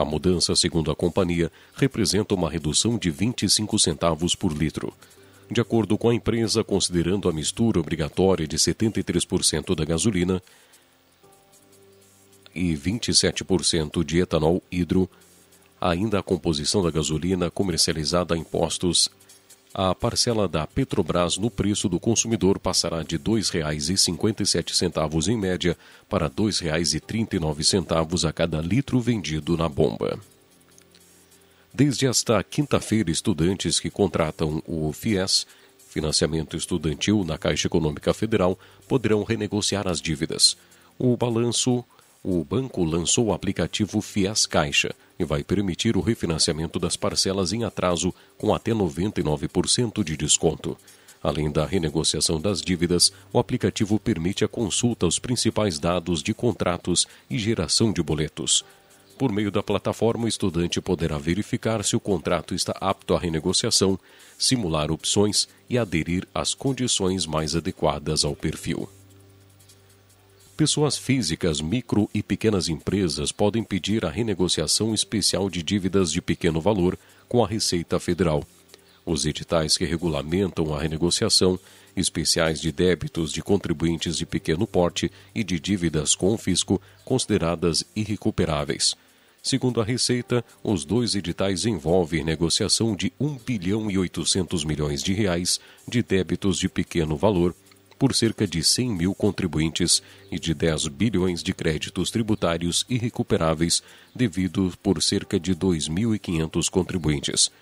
A mudança, segundo a companhia, representa uma redução de 25 centavos por litro. De acordo com a empresa, considerando a mistura obrigatória de 73% da gasolina e 27% de etanol hidro, ainda a composição da gasolina comercializada a impostos, a parcela da Petrobras no preço do consumidor passará de R$ 2,57 em média para R$ 2,39 a cada litro vendido na bomba. Desde esta quinta-feira, estudantes que contratam o FIES, Financiamento Estudantil na Caixa Econômica Federal, poderão renegociar as dívidas. O balanço, o banco lançou o aplicativo FIES Caixa e vai permitir o refinanciamento das parcelas em atraso com até 99% de desconto. Além da renegociação das dívidas, o aplicativo permite a consulta aos principais dados de contratos e geração de boletos. Por meio da plataforma, o estudante poderá verificar se o contrato está apto à renegociação, simular opções e aderir às condições mais adequadas ao perfil. Pessoas físicas, micro e pequenas empresas podem pedir a renegociação especial de dívidas de pequeno valor com a Receita Federal. Os editais que regulamentam a renegociação, especiais de débitos de contribuintes de pequeno porte e de dívidas com o fisco consideradas irrecuperáveis. Segundo a Receita, os dois editais envolvem negociação de 1 bilhão e 800 milhões de reais de débitos de pequeno valor por cerca de 100 mil contribuintes e de 10 bilhões de créditos tributários irrecuperáveis devidos por cerca de 2.500 contribuintes.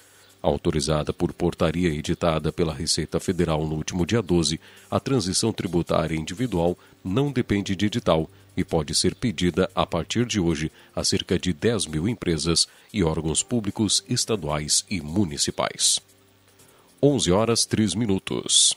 Autorizada por portaria editada pela Receita Federal no último dia 12, a transição tributária individual não depende de edital e pode ser pedida a partir de hoje a cerca de 10 mil empresas e órgãos públicos estaduais e municipais. 11 horas 3 minutos.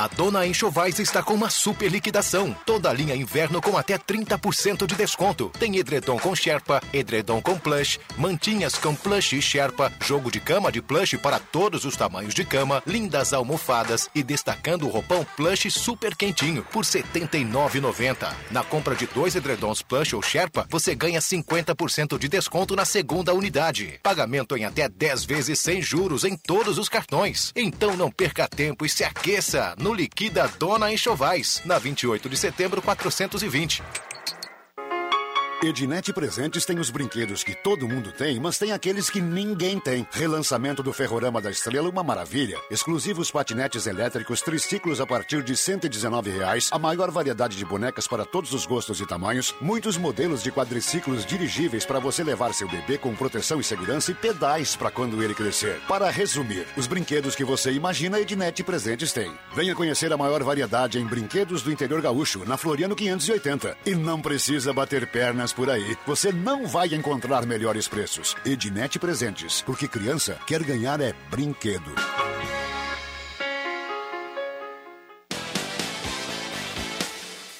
A Dona Enxovais está com uma super liquidação. Toda linha inverno com até 30% de desconto. Tem edredom com Sherpa, edredom com plush, mantinhas com plush e Sherpa, jogo de cama de plush para todos os tamanhos de cama, lindas almofadas e destacando o roupão plush super quentinho por R$ 79,90. Na compra de dois edredons plush ou Sherpa, você ganha 50% de desconto na segunda unidade. Pagamento em até 10 vezes sem juros em todos os cartões. Então não perca tempo e se aqueça no Liquida Dona Enxovais, na 28 de setembro 420. Ednet Presentes tem os brinquedos que todo mundo tem, mas tem aqueles que ninguém tem. Relançamento do Ferrorama da Estrela, uma maravilha. Exclusivos patinetes elétricos, triciclos a partir de 119 reais, a maior variedade de bonecas para todos os gostos e tamanhos, muitos modelos de quadriciclos dirigíveis para você levar seu bebê com proteção e segurança e pedais para quando ele crescer. Para resumir, os brinquedos que você imagina, Ednet Presentes tem. Venha conhecer a maior variedade em brinquedos do interior gaúcho, na Floriano 580. E não precisa bater pernas por aí. Você não vai encontrar melhores preços. Ednet Presentes, porque criança quer ganhar é brinquedo.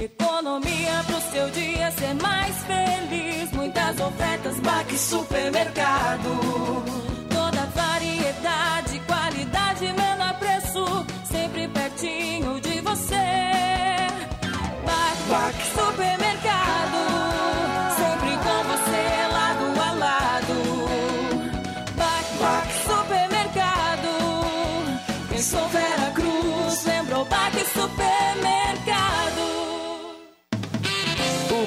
Economia pro seu dia ser mais feliz. Muitas ofertas, Baque Supermercado.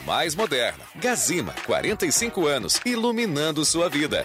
mais moderna. Gazima, 45 anos, iluminando sua vida.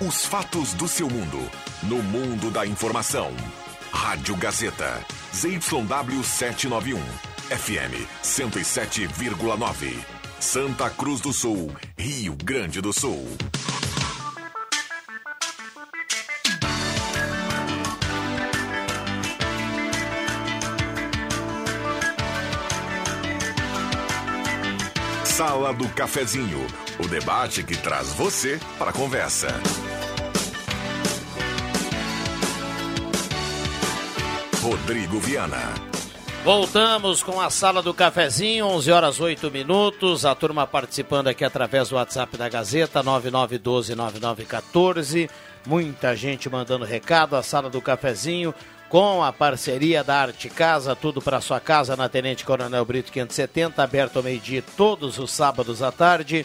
Os fatos do seu mundo. No mundo da informação. Rádio Gazeta. ZYW 791. FM 107,9. Santa Cruz do Sul, Rio Grande do Sul. Sala do Cafezinho, o debate que traz você para a conversa. Rodrigo Viana. Voltamos com a sala do cafezinho, 11 horas 8 minutos. A turma participando aqui através do WhatsApp da Gazeta, 99129914. Muita gente mandando recado. A sala do cafezinho com a parceria da Arte Casa, tudo para sua casa na Tenente Coronel Brito 570, aberto ao meio-dia todos os sábados à tarde.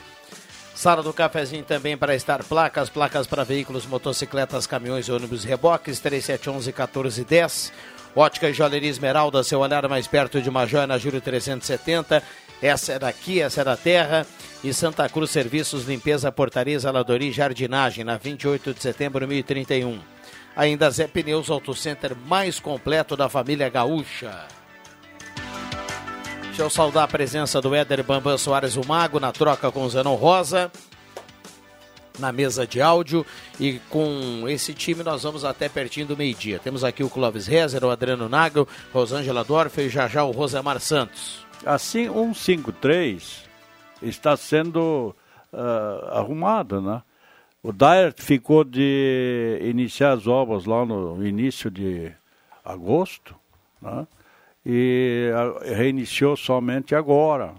Sala do cafezinho também para estar placas, placas para veículos, motocicletas, caminhões, ônibus, reboques, 3711 1410. Ótica e Joalheria Esmeralda, seu olhar mais perto de uma joia na Júlio 370. Essa é daqui, essa é da terra. E Santa Cruz Serviços, Limpeza, Portaria, Zeladoria e Jardinagem, na 28 de setembro de 1031. Ainda Zé Pneus Auto Center mais completo da família gaúcha. Deixa eu saudar a presença do Éder Bambam Soares, o Mago, na troca com o Zenon Rosa na mesa de áudio e com esse time nós vamos até pertinho do meio-dia. Temos aqui o Clóvis Rezer, o Adriano Nagel, Rosângela Dorf e já já o Rosemar Santos. Assim, 153 está sendo uh, arrumado, né? O Dyer ficou de iniciar as obras lá no início de agosto, né? E reiniciou somente agora.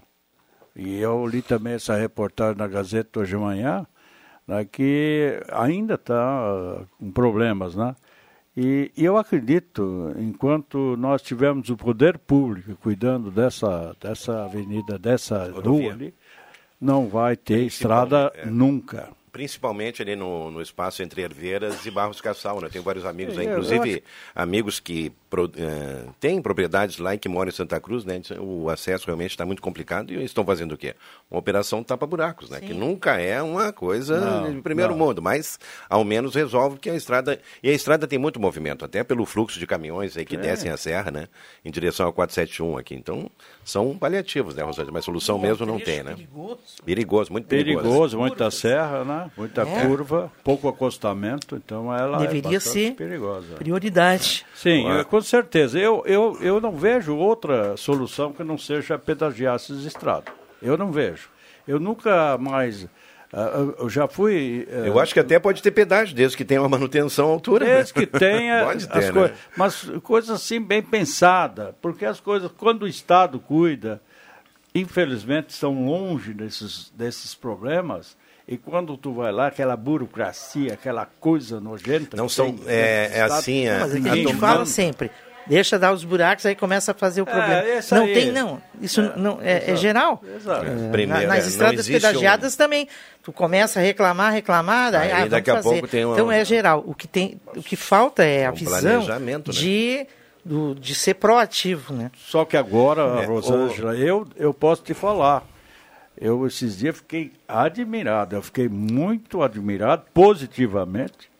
E eu li também essa reportagem na Gazeta hoje de manhã, né, que ainda está com problemas, né? E, e, eu acredito, enquanto nós tivermos o poder público cuidando dessa, dessa avenida, dessa rua ali, não vai ter estrada é. nunca principalmente ali no, no espaço entre Herveiras e Barros Cassal, né? Tenho vários amigos aí, inclusive amigos que pro, uh, têm propriedades lá e que moram em Santa Cruz, né? O acesso realmente está muito complicado e estão fazendo o quê? Uma operação tapa-buracos, né? Sim. Que nunca é uma coisa não, de primeiro não. mundo, mas ao menos resolve que a estrada... E a estrada tem muito movimento, até pelo fluxo de caminhões aí que é. descem a serra, né? Em direção ao 471 aqui. Então, são paliativos, né, Rosângela? Mas solução é, mesmo não tem, né? Perigoso. Perigoso, muito perigoso. Perigoso, muita serra, né? Muita é. curva, pouco acostamento, então ela é Deveria é ser perigosa. prioridade. Sim, eu, com certeza. Eu, eu, eu não vejo outra solução que não seja pedagiar essas estradas. Eu não vejo. Eu nunca mais Uh, eu já fui. Uh, eu acho que até pode ter pedágio, desde que tenha uma manutenção à altura. Desde que tenha. pode ter, né? mas coisas assim bem pensadas, porque as coisas, quando o Estado cuida, infelizmente estão longe desses, desses problemas. E quando tu vai lá, aquela burocracia, aquela coisa nojenta. Não são. Tem, é, é assim. É, mas a gente fala sempre. Deixa dar os buracos, aí começa a fazer o é, problema. É, não aí. tem, não. Isso é, não, é, é geral. Exato. É, Primeiro, nas estradas pedagiadas um... também. Tu começa a reclamar, reclamar, aí, aí ah, daqui a pouco tem uma... Então é geral. O que, tem, o que falta é a um visão né? de, do, de ser proativo. Né? Só que agora, Rosângela, o... eu, eu posso te falar. Eu esses dias fiquei admirado, eu fiquei muito admirado, positivamente,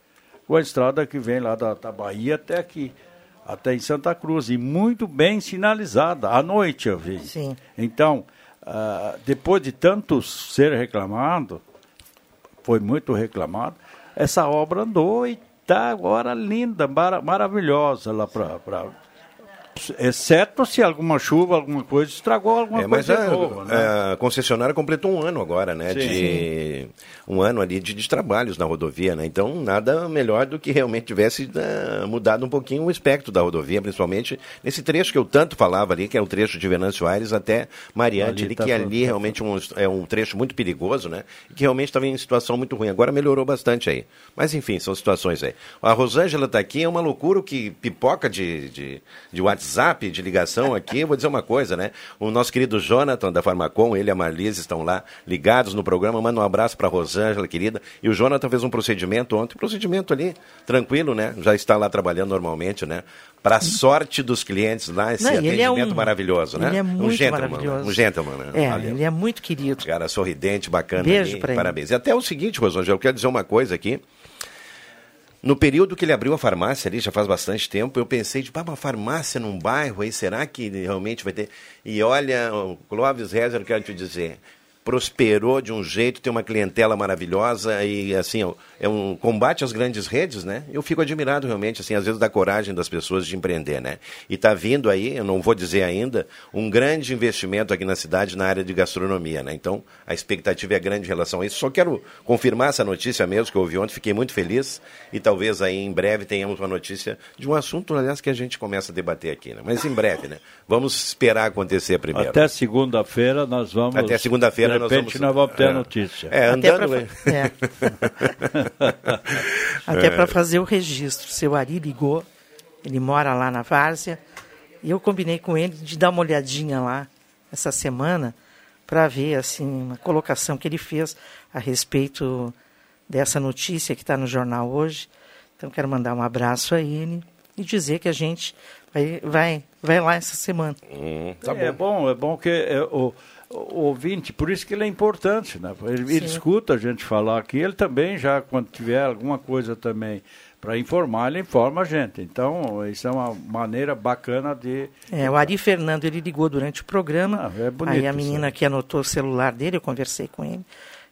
com a estrada que vem lá da, da Bahia até aqui até em Santa Cruz, e muito bem sinalizada. À noite eu vi. Sim. Então, uh, depois de tanto ser reclamado, foi muito reclamado, essa obra andou e está agora linda, mar maravilhosa lá para exceto se alguma chuva, alguma coisa estragou alguma é, coisa mas a, novo, né? a concessionária completou um ano agora, né? Sim, de um ano ali de, de, trabalhos na rodovia, né? Então nada melhor do que realmente tivesse uh, mudado um pouquinho o espectro da rodovia, principalmente nesse trecho que eu tanto falava ali, que é o trecho de Venâncio Aires até Mariante, ali, tá que ali realmente um, é um trecho muito perigoso, né? Que realmente estava em situação muito ruim. Agora melhorou bastante aí. Mas enfim, são situações aí. A Rosângela está aqui, é uma loucura que pipoca de, de, de WhatsApp WhatsApp de ligação aqui, eu vou dizer uma coisa, né? O nosso querido Jonathan da Farmacom, ele e a Marlise estão lá ligados no programa. Manda um abraço para Rosângela, querida. E o Jonathan fez um procedimento ontem, procedimento ali, tranquilo, né? Já está lá trabalhando normalmente, né? Para sorte dos clientes lá, esse Não, é atendimento é um, maravilhoso, né? Ele é muito um gentleman, maravilhoso. Um gentleman, né? É, ele é muito querido. Cara sorridente, bacana. Beijo para ele. Parabéns. E até o seguinte, Rosângela, eu quero dizer uma coisa aqui. No período que ele abriu a farmácia ali, já faz bastante tempo, eu pensei, tipo, ah, uma farmácia num bairro aí, será que realmente vai ter? E olha, Clóvis Rezer, eu quero te dizer, prosperou de um jeito, tem uma clientela maravilhosa e assim, é um combate às grandes redes, né? Eu fico admirado realmente, assim, às vezes da coragem das pessoas de empreender, né? E está vindo aí, eu não vou dizer ainda, um grande investimento aqui na cidade na área de gastronomia, né? Então, a expectativa é grande em relação a isso. Só quero confirmar essa notícia mesmo que eu ouvi ontem, fiquei muito feliz e talvez aí em breve tenhamos uma notícia de um assunto, aliás, que a gente começa a debater aqui, né? Mas em breve, né? Vamos esperar acontecer primeiro. Até segunda-feira nós vamos Até segunda-feira repente nós vamos, nós vamos ter é, a notícia. É, andando. Pra, é. Até para fazer o registro. Seu Ari ligou, ele mora lá na Várzea, e eu combinei com ele de dar uma olhadinha lá essa semana para ver assim uma colocação que ele fez a respeito dessa notícia que está no jornal hoje. Então quero mandar um abraço a ele e dizer que a gente vai, vai, vai lá essa semana. Hum, tá é, bom. bom, é bom que é, o ouvinte, por isso que ele é importante, né? Ele, ele, escuta a gente falar aqui, ele também já, quando tiver alguma coisa também para informar, ele informa a gente. Então, isso é uma maneira bacana de... É, o Ari Fernando, ele ligou durante o programa, ah, é bonito, aí a menina que anotou o celular dele, eu conversei com ele,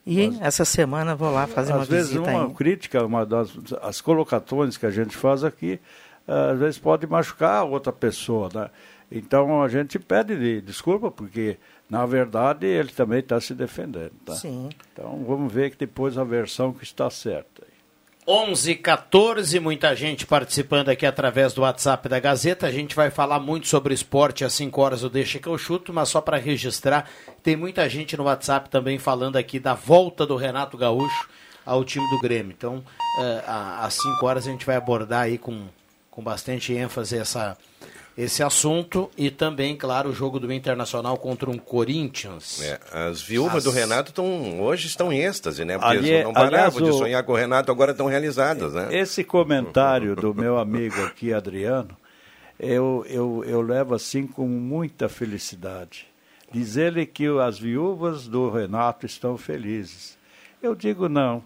e Mas, essa semana vou lá fazer uma visita. Às vezes uma crítica, uma das as colocações que a gente faz aqui, às vezes pode machucar a outra pessoa, né? Então a gente pede desculpa, porque na verdade, ele também está se defendendo. Tá? Sim. Então, vamos ver que depois a versão que está certa. 11 14 muita gente participando aqui através do WhatsApp da Gazeta. A gente vai falar muito sobre esporte às 5 horas do Deixa que eu chuto, mas só para registrar, tem muita gente no WhatsApp também falando aqui da volta do Renato Gaúcho ao time do Grêmio. Então, uh, às 5 horas a gente vai abordar aí com, com bastante ênfase essa, esse assunto e também, claro, o jogo do Internacional contra um Corinthians. É, as viúvas As- do Renato estão hoje estão em êxtase, né? Porque Ali- não paravam aliás, de sonhar com o Renato, agora estão realizadas, né? Esse comentário do meu amigo aqui, Adriano, eu, eu, eu levo assim com muita felicidade. Diz ele que as viúvas do Renato estão felizes. Eu digo não.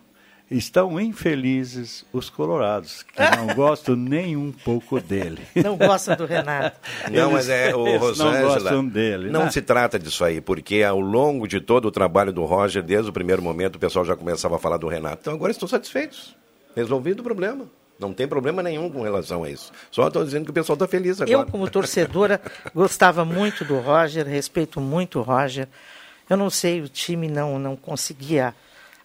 Estão infelizes os colorados, que não gostam nem um pouco dele. Não gostam do Renato. Não, mas é o Eles não Rosângela. gostam dele. Não né? se trata disso aí, porque ao longo de todo o trabalho do Roger, desde o primeiro momento, o pessoal já começava a falar do Renato. Então agora estão satisfeitos. Resolvido o problema. Não tem problema nenhum com relação a isso. Só estou dizendo que o pessoal está feliz agora. Eu, como torcedora, gostava muito do Roger, respeito muito o Roger. Eu não sei, o time não, não conseguia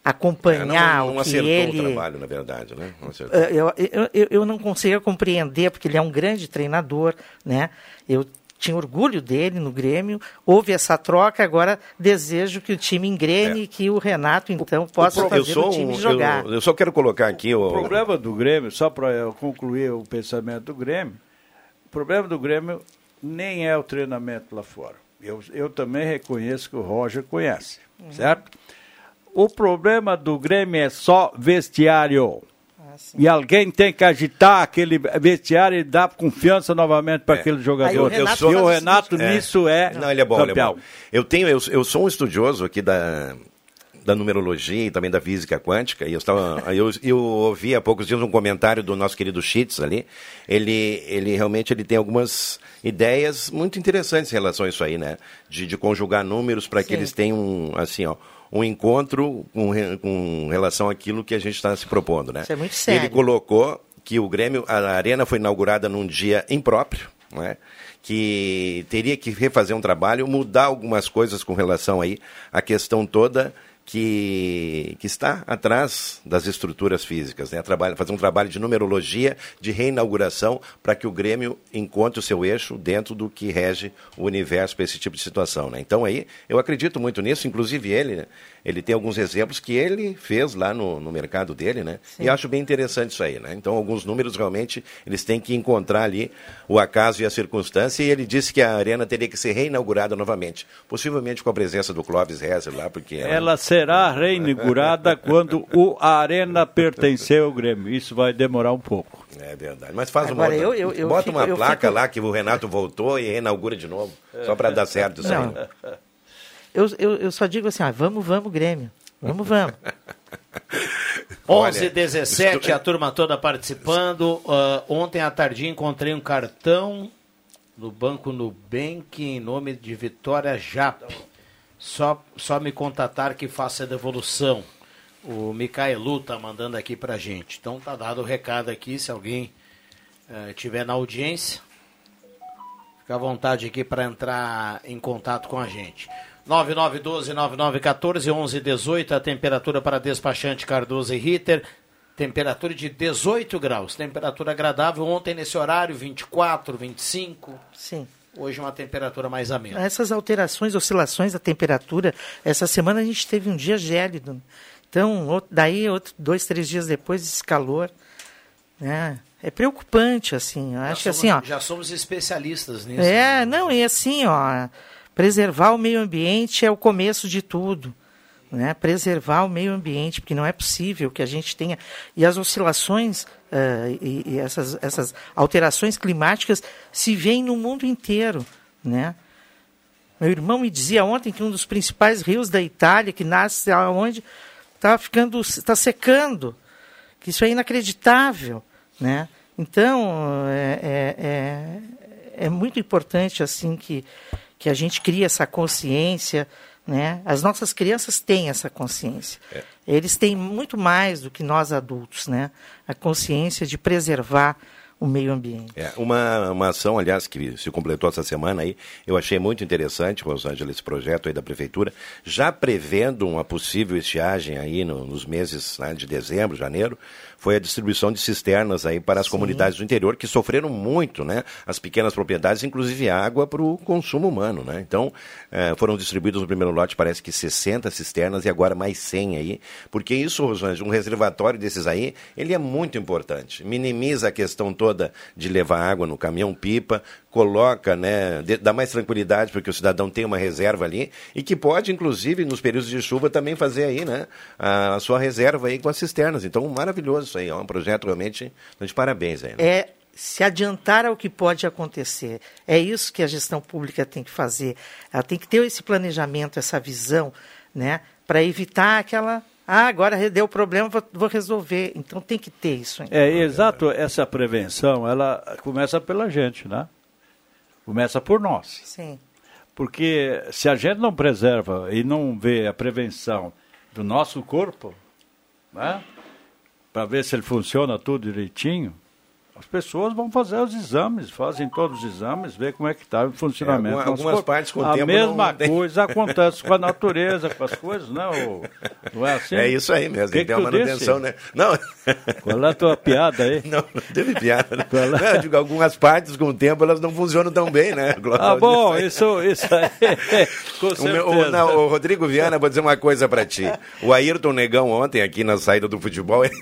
acompanhar É, não, não o que acertou ele. o trabalho, na verdade, né? Eh, Eu, eu, eu, eu não conseguia compreender, porque ele é um grande treinador, né? Eu tinha orgulho dele no Grêmio, houve essa troca, agora desejo que o time engrene e que o Renato, então, possa eu fazer o time um- jogar. Eu, eu só quero colocar aqui o, O problema do Grêmio, só para eu concluir o pensamento do Grêmio, o problema do Grêmio nem é o treinamento lá fora. Eu, eu também reconheço que o Roger conhece, certo? O problema do Grêmio é só vestiário. e alguém tem que agitar aquele vestiário e dar confiança novamente para aquele jogador. Eu e sou- o Renato É. nisso é Não, ele é bom, ele é campeão. bom. Eu, tenho, eu, eu sou um estudioso aqui da, da numerologia e também da física quântica, e eu, estava, aí eu, eu ouvi há poucos dias um comentário do nosso querido Schitz ali. Ele, ele realmente ele tem algumas ideias muito interessantes em relação a isso aí, né? De, de conjugar números para que eles tenham, assim, ó, um encontro com, com relação àquilo que a gente está se propondo, né? Isso é muito Ele sério. colocou que o Grêmio, a arena foi inaugurada num dia impróprio, não é? que teria que refazer um trabalho, mudar algumas coisas com relação aí à questão toda que, que está atrás das estruturas físicas, né? Trabalho, fazer um trabalho de numerologia, de reinauguração, para que o Grêmio encontre o seu eixo dentro do que rege o universo para esse tipo de situação. Né? Então aí, eu acredito muito nisso, inclusive ele, né? ele tem alguns exemplos que ele fez lá no, no mercado dele, né? E acho bem interessante isso aí, né? Então, alguns números realmente eles têm que encontrar ali o acaso e a circunstância, e ele disse que a arena teria que ser reinaugurada novamente, possivelmente com a presença do Clóvis Rezer lá, porque Ela será reinaugurada quando o arena pertencer ao Grêmio. Isso vai demorar um pouco. É verdade. Mas faz Agora, uma eu- eu- eu Bota fico- uma placa fico- lá que o Renato voltou e reinaugura de novo, só para dar certo isso aí. Não. Eu, eu, eu só digo assim, ah, vamos, vamos, Grêmio. Vamos, vamos. 11 17 a turma toda participando. Ah, ontem à tardinha encontrei um cartão no Banco Nubank em nome de Vitória Jap. Só, só me contatar que faça a devolução. O Micaelu tá mandando aqui pra gente. Então tá dado o recado aqui, se alguém eh, tiver na audiência, fica à vontade aqui para entrar em contato com a gente. 9912-9914, 1118, a temperatura para despachante Cardoso e Ritter. Temperatura de 18 graus. Temperatura agradável. Ontem, nesse horário, 24, 25. Sim. Hoje, uma temperatura mais amena. Essas alterações, oscilações da temperatura, essa semana a gente teve um dia gélido. Então, outro- daí, outro, dois, três dias depois, esse calor. Né? É preocupante, assim. Acho somos- assim, ó. Já somos especialistas nisso. É, não, e assim, ó, preservar o meio ambiente é o começo de tudo. Né? Preservar o meio ambiente, porque não é possível que a gente tenha. E as oscilações eh, e, e essas, essas alterações climáticas se veem no mundo inteiro. Né? Meu irmão me dizia ontem que um dos principais rios da Itália, que nasce aonde, está ficando, está secando. Que isso é inacreditável, né? Então é, é, é, é muito importante assim que que a gente crie essa consciência, né? As nossas crianças têm essa consciência. Eles têm muito mais do que nós adultos, né? A consciência de preservar o meio ambiente. É, uma, uma ação, aliás, que se completou essa semana aí, eu achei muito interessante, Rosângela, esse projeto aí da Prefeitura, já prevendo uma possível estiagem aí no- nos meses né, de dezembro, janeiro, foi a distribuição de cisternas aí para as comunidades do interior que sofreram muito, né? As pequenas propriedades, inclusive água para o consumo humano, né? Então, eh, foram distribuídos no primeiro lote, parece que 60 cisternas e agora mais 100 aí, porque isso, Rosângela, um reservatório desses aí, ele é muito importante. Minimiza a questão toda de levar água no caminhão-pipa, coloca, né, dá mais tranquilidade porque o cidadão tem uma reserva ali e que pode, inclusive, nos períodos de chuva também fazer aí, né, a sua reserva aí com as cisternas. Então, maravilhoso isso aí, é um projeto realmente de parabéns aí. né? é se adiantar ao que pode acontecer. É isso que a gestão pública tem que fazer. Ela tem que ter esse planejamento, essa visão, né, para evitar aquela ah, agora deu problema, vou, vou resolver. Então tem que ter isso. É, exato, essa prevenção, ela começa pela gente, né? Começa por nós. Sim. Porque se a gente não preserva e não vê a prevenção do nosso corpo, né? Para ver se ele funciona tudo direitinho, as pessoas vão fazer os exames, fazem todos os exames, ver como é que está o funcionamento. É, algumas corpo. partes com o a tempo mesma não tem- coisa acontece com a natureza, com as coisas, não, não é assim? É isso aí mesmo, Que tem que ter uma tu disse? manutenção, né? Não. Qual é a tua piada aí? Não, não teve piada. Né? Não, eu digo, algumas partes com o tempo elas não funcionam tão bem, né? Ah, bom, isso, isso aí, com O, meu- o- certeza. não, o Rodrigo Viana, vou dizer uma coisa pra ti. O Ayrton Negão, ontem, aqui na saída do futebol, ele,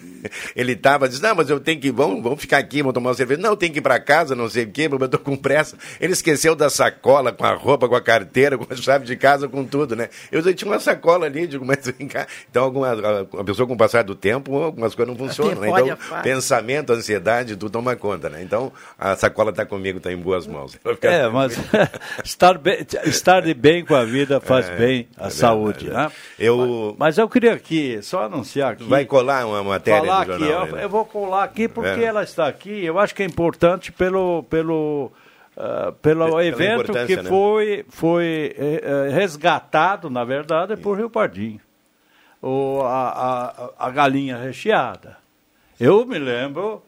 ele tava, disse, não, mas eu tenho que, vamos, vamos ficar aqui, vamos tomar uma cerveja. Não, tem que ir pra casa, não sei o quê, mas eu tô com pressa. Ele esqueceu da sacola, com a roupa, com a carteira, com a chave de casa, com tudo, né? Eu disse, tinha uma sacola ali, digo, mas vem cá. Então, alguma, a, pessoa com o passar do tempo, algumas coisas não funcionam, né? Então, pensamento, ansiedade, tudo toma conta, né? Então, a sacola tá comigo, tá em boas mãos. É, mas estar, bem, estar de bem com a vida faz É, bem à é saúde, né? Eu... Mas eu queria aqui, só anunciar aqui. Vai colar uma matéria falar do aqui, jornal. eu, aí, né? eu vou colar aqui porque É. ela está aqui. Eu acho que é importante pelo pelo ah, pelo Pela evento que né? foi foi eh, eh, resgatado, na verdade, por Rio Pardinho. O, a, a, a galinha recheada. Eu me lembro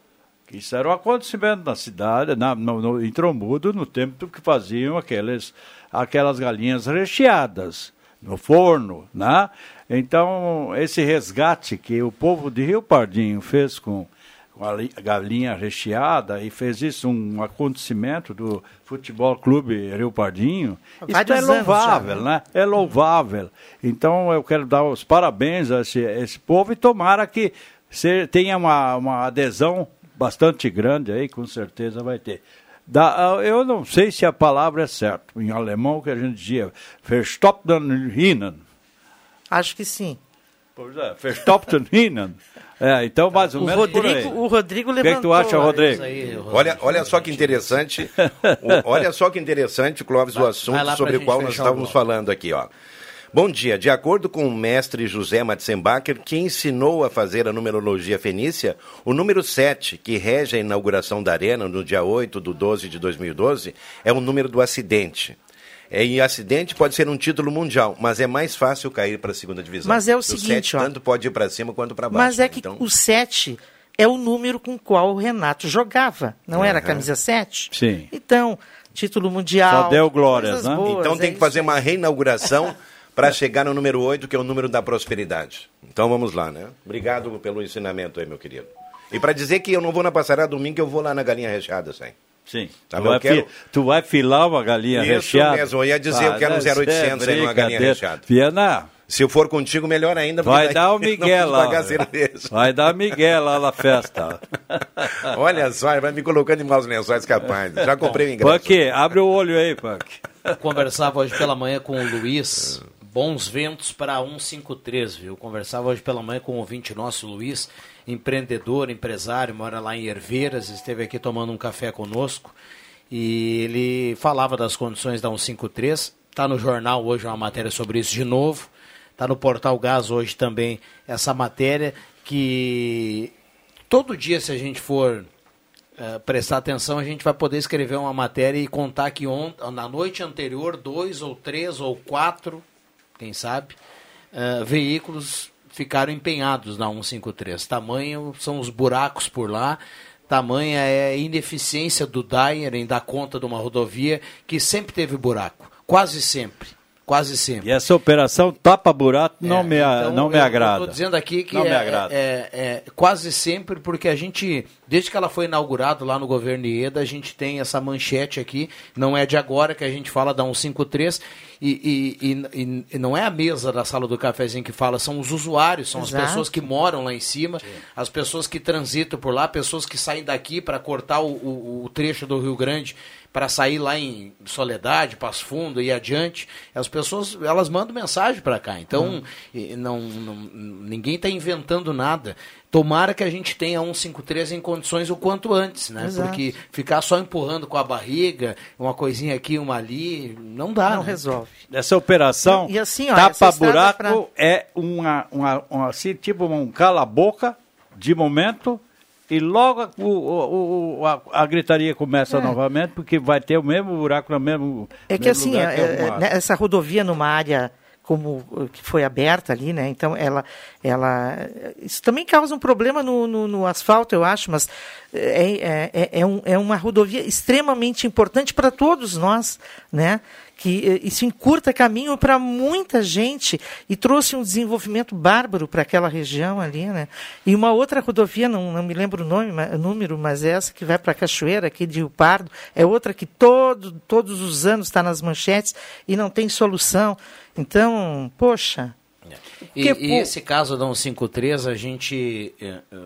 que isso era um acontecimento na cidade, na, no, no, em Trombudo, no tempo que faziam aqueles, aquelas galinhas recheadas no forno, né? Então, esse resgate que o povo de Rio Pardinho fez com, com a li- galinha recheada e fez isso um acontecimento do Futebol Clube Rio Pardinho, isso é anos já, louvável, né? né? É louvável. Então, eu quero dar os parabéns a esse, esse povo e tomara que se, tenha uma, uma adesão bastante grande aí, com certeza vai ter. Da, ah, eu não sei se a palavra é certa. Em alemão, que a gente dizia, Verstoppten Hinnen. Acho que sim. Pois é, Verstoppten Hinnen. É, então, mais ou O menos por aí. Rodrigo, o Rodrigo O que, é que tu levantou acha, Rodrigo? isso aí, Rodrigo. Olha, olha só que interessante, o- olha só que interessante, Clóvis, o vai assunto lá pra sobre o qual nós o estávamos falando aqui, ó. Bom dia. De acordo com o mestre José Matzenbacher, que ensinou a fazer a numerologia fenícia, o número 7, que rege a inauguração da arena no dia 8 de 12 de 2012, é o número do acidente. É, E acidente pode ser um título mundial, mas é mais fácil cair para a segunda divisão. Mas é o sete seguinte, ó. tanto pode ir para cima quanto para baixo. Mas é que Então, o 7 é o número com o qual o Renato jogava. Não era a camisa 7? Sim. Então, título mundial. coisas né? boas, Então é tem que isso fazer uma reinauguração para chegar no número 8, que é o número da prosperidade. Então vamos lá, né? Obrigado pelo ensinamento aí, meu querido. E para dizer que eu não vou na passarela domingo, eu vou lá na galinha recheada, sim. Sim. Tá, tu, vai quero- tu vai filar uma galinha Isso recheada? mesmo, eu ia dizer, eu quero um isso é 0800 aí numa galinha recheada. Viana, Se eu for contigo, melhor ainda. vai dar o Miguel lá. Vai dar Miguel lá na festa. Olha só, vai me colocando em maus lençóis capazes. Já comprei o ingresso. Punk, abre o olho aí, Punk. Conversava hoje pela manhã com o Luiz. Bons ventos para 153, viu? Conversava hoje pela manhã com o ouvinte nosso, Luiz, empreendedor, empresário, mora lá em Herveiras, esteve aqui tomando um café conosco e ele falava das condições da 153. Está no jornal hoje uma matéria sobre isso de novo. Está no Portal Gás hoje também essa matéria que todo dia, se a gente for eh, prestar atenção, a gente vai poder escrever uma matéria e contar que na noite anterior, dois ou três ou quatro, quem sabe, eh, veículos ficaram empenhados na 153. Tamanho são os buracos por lá, tamanha é a ineficiência do Dyer em dar conta de uma rodovia que sempre teve buraco, quase sempre. Quase sempre. E essa operação tapa-buraco não, me, a- Então, não me eu- agrada. Tô dizendo aqui que Não é, me agrada. é- é quase sempre, porque a gente, desde que ela foi inaugurada lá no governo Ieda, a gente tem essa manchete aqui, não é de agora que a gente fala da 153, e, e, e, e- e não é a mesa da sala do cafezinho que fala, são os usuários, são Exato. as pessoas que moram lá em cima, as pessoas que transitam por lá, pessoas que saem daqui para cortar o, o- o trecho do Rio Grande para sair lá em Soledade, Passo Fundo e adiante, as pessoas elas mandam mensagem para cá. Então, Hum. e não, não- ninguém está inventando nada. Tomara que a gente tenha 153 em condições o quanto antes, né? Exato. Porque ficar só empurrando com a barriga, uma coisinha aqui, uma ali, não dá. Não né? resolve. Essa operação E- e assim, ó, essa tapa-buraco estrada é uma, uma, uma- assim, tipo um cala-boca de momento e logo o, o- o- a, a gritaria começa É. novamente porque vai ter o mesmo buraco no mesmo É que mesmo assim, lugar é- que é- arrumaram. né, essa rodovia numa área como que foi aberta ali, né? Então ela, ela, isso também causa um problema no, no, no asfalto, eu acho, mas é, é, é, é um- é uma rodovia extremamente importante para todos nós, né? Que eh, isso encurta caminho para muita gente e trouxe um desenvolvimento bárbaro para aquela região ali, né? E uma outra rodovia, não, não me lembro o nome, ma- o número, mas é essa que vai para a Cachoeira, aqui de Rio Pardo, é outra que todo, todos os anos está nas manchetes e não tem solução. Então, poxa. E, Que e esse caso da 153, a gente eh, eh,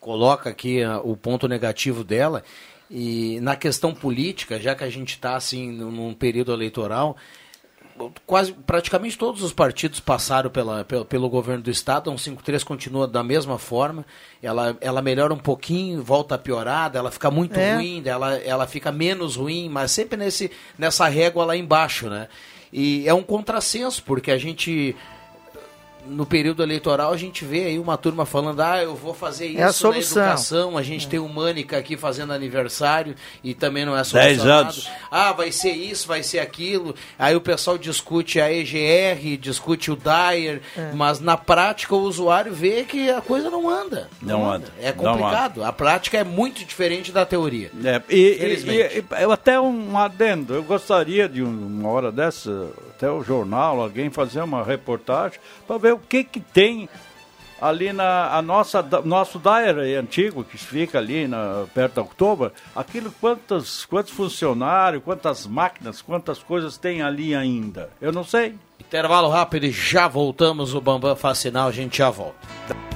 coloca aqui o ponto negativo dela. E na questão política, já que a gente está assim num período eleitoral, quase praticamente todos os partidos passaram pela, pelo, pelo governo do estado. A 153 continua da mesma forma. Ela, ela melhora um pouquinho, volta a piorar, ela fica muito É. ruim, ela, ela fica menos ruim, mas sempre nesse, nessa régua lá embaixo, né? E é um contrassenso, porque a gente no período eleitoral a gente vê aí uma turma falando, ah, eu vou fazer isso É a na solução. educação, a gente tem o Mânica aqui fazendo aniversário e também não é Dez solucionado. anos. Ah, vai ser isso, vai ser aquilo. Aí o pessoal discute a EGR, discute o Dyer, É. mas na prática o usuário vê que a coisa não anda. Não anda. É Não anda. complicado. A prática é muito diferente da teoria. É, e, e- e- eu até um adendo, eu gostaria de um- uma hora dessa, até o jornal, alguém fazer uma reportagem para ver o que que tem ali na a nossa nosso Daire antigo que fica ali na, perto da Oktober, aquilo quantos quantos funcionários, quantas máquinas, quantas coisas tem ali ainda. Eu não sei. Intervalo rápido e já voltamos. O Bambam faz sinal, a gente já volta.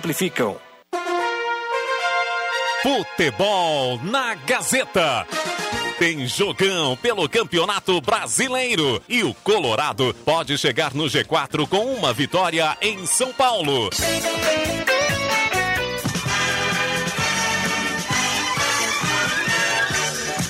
Futebol na Gazeta. Tem jogão pelo Campeonato Brasileiro e o Colorado pode chegar no G4 com uma vitória em São Paulo.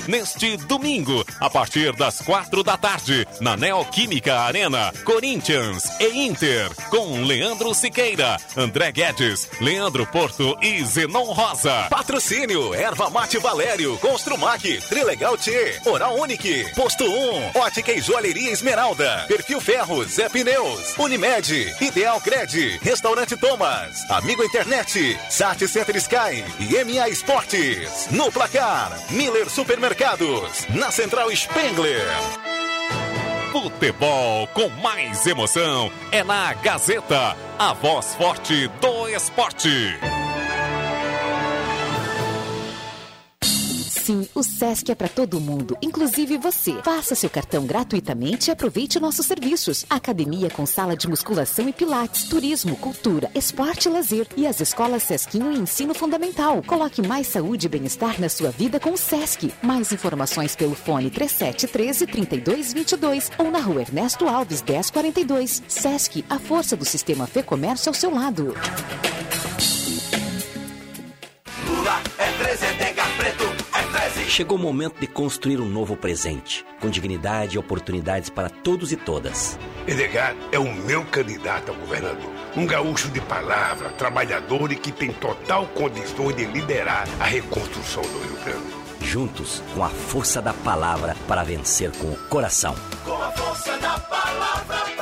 Neste domingo, a partir das quatro da tarde, na Neoquímica Arena, Corinthians e Inter, com Leandro Siqueira, André Guedes, Leandro Porto e Zenon Rosa. Patrocínio, Erva Mate Valério, Construmac, Trilegal T, Oral Unique, Posto 1, Ótica e Joalheria Esmeralda, Perfil Ferro, Zé Pneus, Unimed, Ideal Cred, Restaurante Thomas, Amigo Internet, Sat Center Sky e MA Esportes. No placar, Miller Supermercados, na Central Spengler. Futebol com mais emoção é na Gazeta, a voz forte do esporte. Sim, o Sesc é para todo mundo, inclusive você. Faça seu cartão gratuitamente e aproveite nossos serviços. Academia com sala de musculação e pilates, turismo, cultura, esporte e lazer. E as escolas Sesquinho e ensino fundamental. Coloque mais saúde e bem-estar na sua vida com o Sesc. Mais informações pelo fone 3713 3222 ou na rua Ernesto Alves 1042. Sesc, a força do sistema Fê Comércio ao seu lado. Pula é 13, chegou o momento de construir um novo presente, com dignidade e oportunidades para todos e todas. Edgar é o meu candidato a governador. Um gaúcho de palavra, trabalhador e que tem total condições de liderar a reconstrução do Rio Grande. Juntos, com a força da palavra para vencer com o coração. Com a força da palavra pra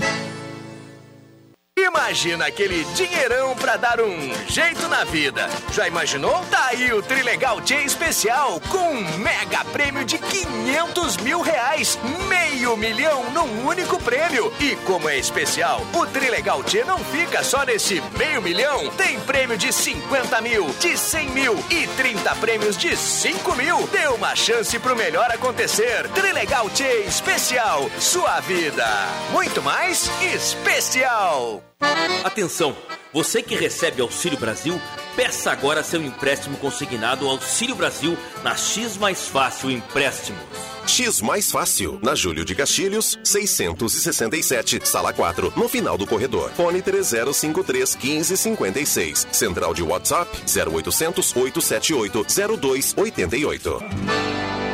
Bye. Imagina aquele dinheirão pra dar um jeito na vida. Já imaginou? Tá aí o Trilegal T especial com um mega prêmio de 500 mil reais. Meio milhão num único prêmio. E como é especial, o Trilegal T não fica só nesse meio milhão. Tem prêmio de 50 mil, de 100 mil e 30 prêmios de 5 mil. Dê uma chance pro melhor acontecer. Trilegal T especial. Sua vida. Muito mais especial. Atenção! Você que recebe Auxílio Brasil, peça agora seu empréstimo consignado ao Auxílio Brasil na X Mais Fácil Empréstimos. X Mais Fácil, na Júlio de Castilhos, 667, sala 4, no final do corredor. Fone 3053 1556. Central de WhatsApp 0800 878 0288.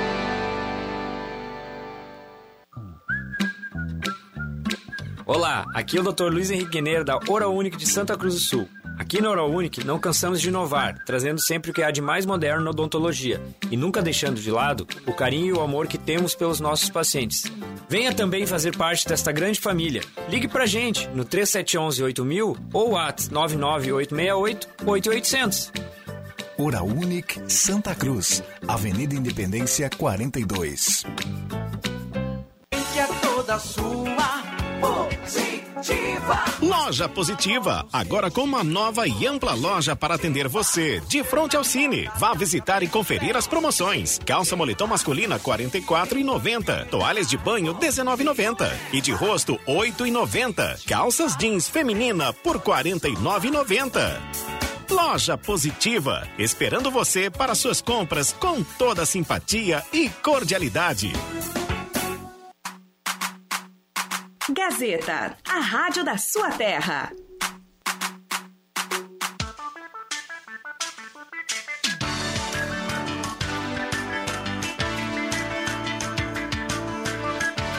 Olá, aqui é o Dr. Luiz Henrique Guineiro da Oral Unique de Santa Cruz do Sul. Aqui na Oral Unique não cansamos de inovar, trazendo sempre o que há de mais moderno na odontologia e nunca deixando de lado o carinho e o amor que temos pelos nossos pacientes. Venha também fazer parte desta grande família. Ligue pra gente no 3711 8000 ou at 99868 8800. Oral Unique Santa Cruz, Avenida Independência 42. Que é toda sua positiva. Loja Positiva, agora com uma nova e ampla loja para atender você, de frente ao Cine. Vá visitar e conferir as promoções. Calça moletom masculina 44,90. Toalhas de banho 19,90 e de rosto 8,90. Calças jeans feminina por 49,90. Loja Positiva, esperando você para suas compras com toda simpatia e cordialidade. Gazeta, a rádio da sua terra.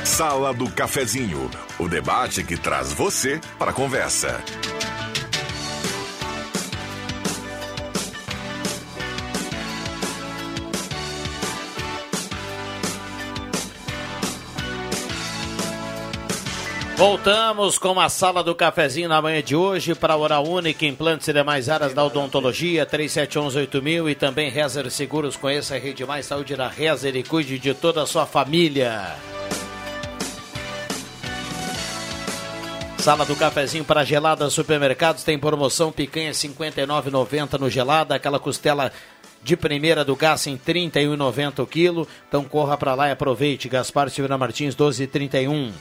Sala do Cafezinho, o debate que traz você para a conversa. Voltamos com a sala do cafezinho na manhã de hoje para a Oral Única, implantes e demais áreas da odontologia, 37118000 e também Rezer Seguros. Conheça a Rede Mais Saúde da Rezer e cuide de toda a sua família. Sala do cafezinho para gelada supermercados tem promoção picanha 59,90 no gelada, aquela costela de primeira do gás em 31,90 o quilo. Então corra para lá e aproveite. Gaspar Silveira Martins 12,31.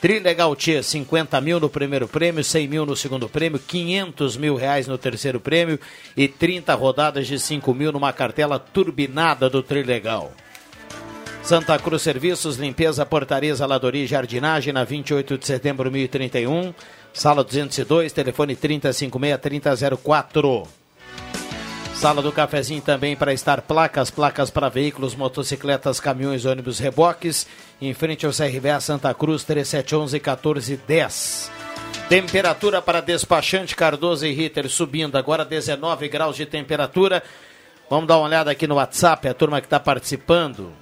Trilegal Tia, 50 mil no primeiro prêmio, 100 mil no segundo prêmio, 500 mil reais no terceiro prêmio e 30 rodadas de 5 mil numa cartela turbinada do Trilegal. Santa Cruz Serviços, limpeza, portaria, zeladoria e jardinagem na 28 de setembro 1031, sala 202, telefone 3056-3004. Sala do cafezinho também para estar placas, placas para veículos, motocicletas, caminhões, ônibus, reboques, em frente ao CRVA Santa Cruz 3711 1410. Temperatura para despachante Cardoso e Ritter subindo agora 19 graus de temperatura. Vamos dar uma olhada aqui no WhatsApp, a turma que está participando.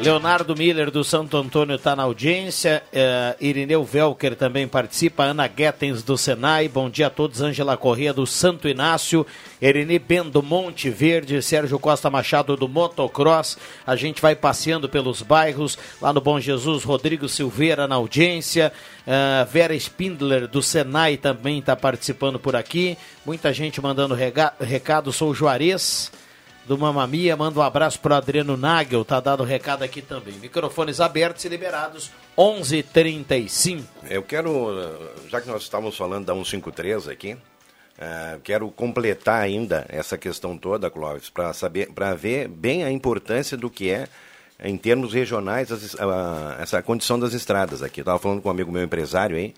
Leonardo Miller do Santo Antônio está na audiência. Uh, Irineu Velker também participa. Ana Guetens do Senai. Bom dia a todos. Ângela Corrêa do Santo Inácio. Erini Ben do Monte Verde. Sérgio Costa Machado do Motocross. A gente vai passeando pelos bairros. Lá no Bom Jesus, Rodrigo Silveira na audiência. Uh, Vera Spindler do Senai também está participando por aqui. Muita gente mandando recado. Sou Juarez do Mamamia. Manda um abraço para Adriano Nagel, tá dado o recado aqui também. Microfones abertos e liberados, 11:35. Eu quero, já que nós estávamos falando da 153 aqui, uh, quero completar ainda essa questão toda, Clóvis, para saber, para ver bem a importância do que é em termos regionais essa condição das estradas aqui. Estava falando com um amigo meu empresário aí,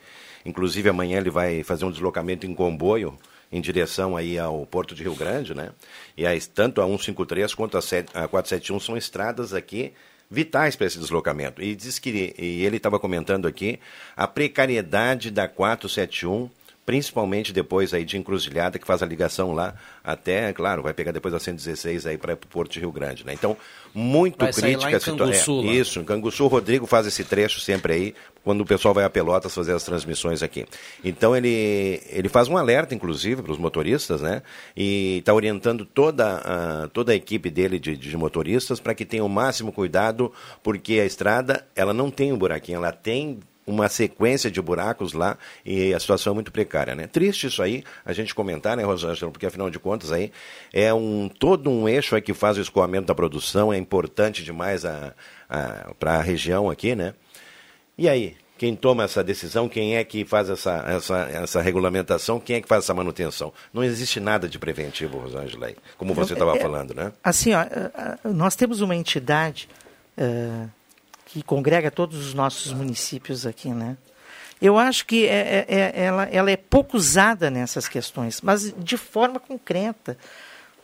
inclusive amanhã ele vai fazer um deslocamento em comboio em direção aí ao Porto de Rio Grande, né? E aí, tanto a 153 quanto a, 7, a 471 são estradas aqui vitais para esse deslocamento. E diz que e ele estava comentando aqui a precariedade da 471 principalmente depois aí de Encruzilhada, que faz a ligação lá até, claro, vai pegar depois a 116 aí para o Porto de Rio Grande, né? Então, muito vai crítica a situação. É, isso, em Canguçu, o Rodrigo faz esse trecho sempre aí, quando o pessoal vai a Pelotas fazer as transmissões aqui. Então, ele, ele faz um alerta, inclusive, para os motoristas, né? E está orientando toda a, toda a equipe dele de, de motoristas para que tenham o máximo cuidado, porque a estrada, ela não tem um buraquinho, ela tem uma sequência de buracos lá e a situação é muito precária, né? Triste isso aí, a gente comentar, né, Rosângela, porque afinal de contas aí é um todo um eixo aí que faz o escoamento da produção, é importante demais a, a para a região aqui, né? E aí, quem toma essa decisão, quem é que faz essa, essa, essa regulamentação, quem é que faz essa manutenção. Não existe nada de preventivo, Rosângela, como você estava é, falando, né? Assim, ó, nós temos uma entidade uh, que congrega todos os nossos municípios aqui, né? Eu acho que é, é, é, ela, ela é pouco usada nessas questões, mas de forma concreta.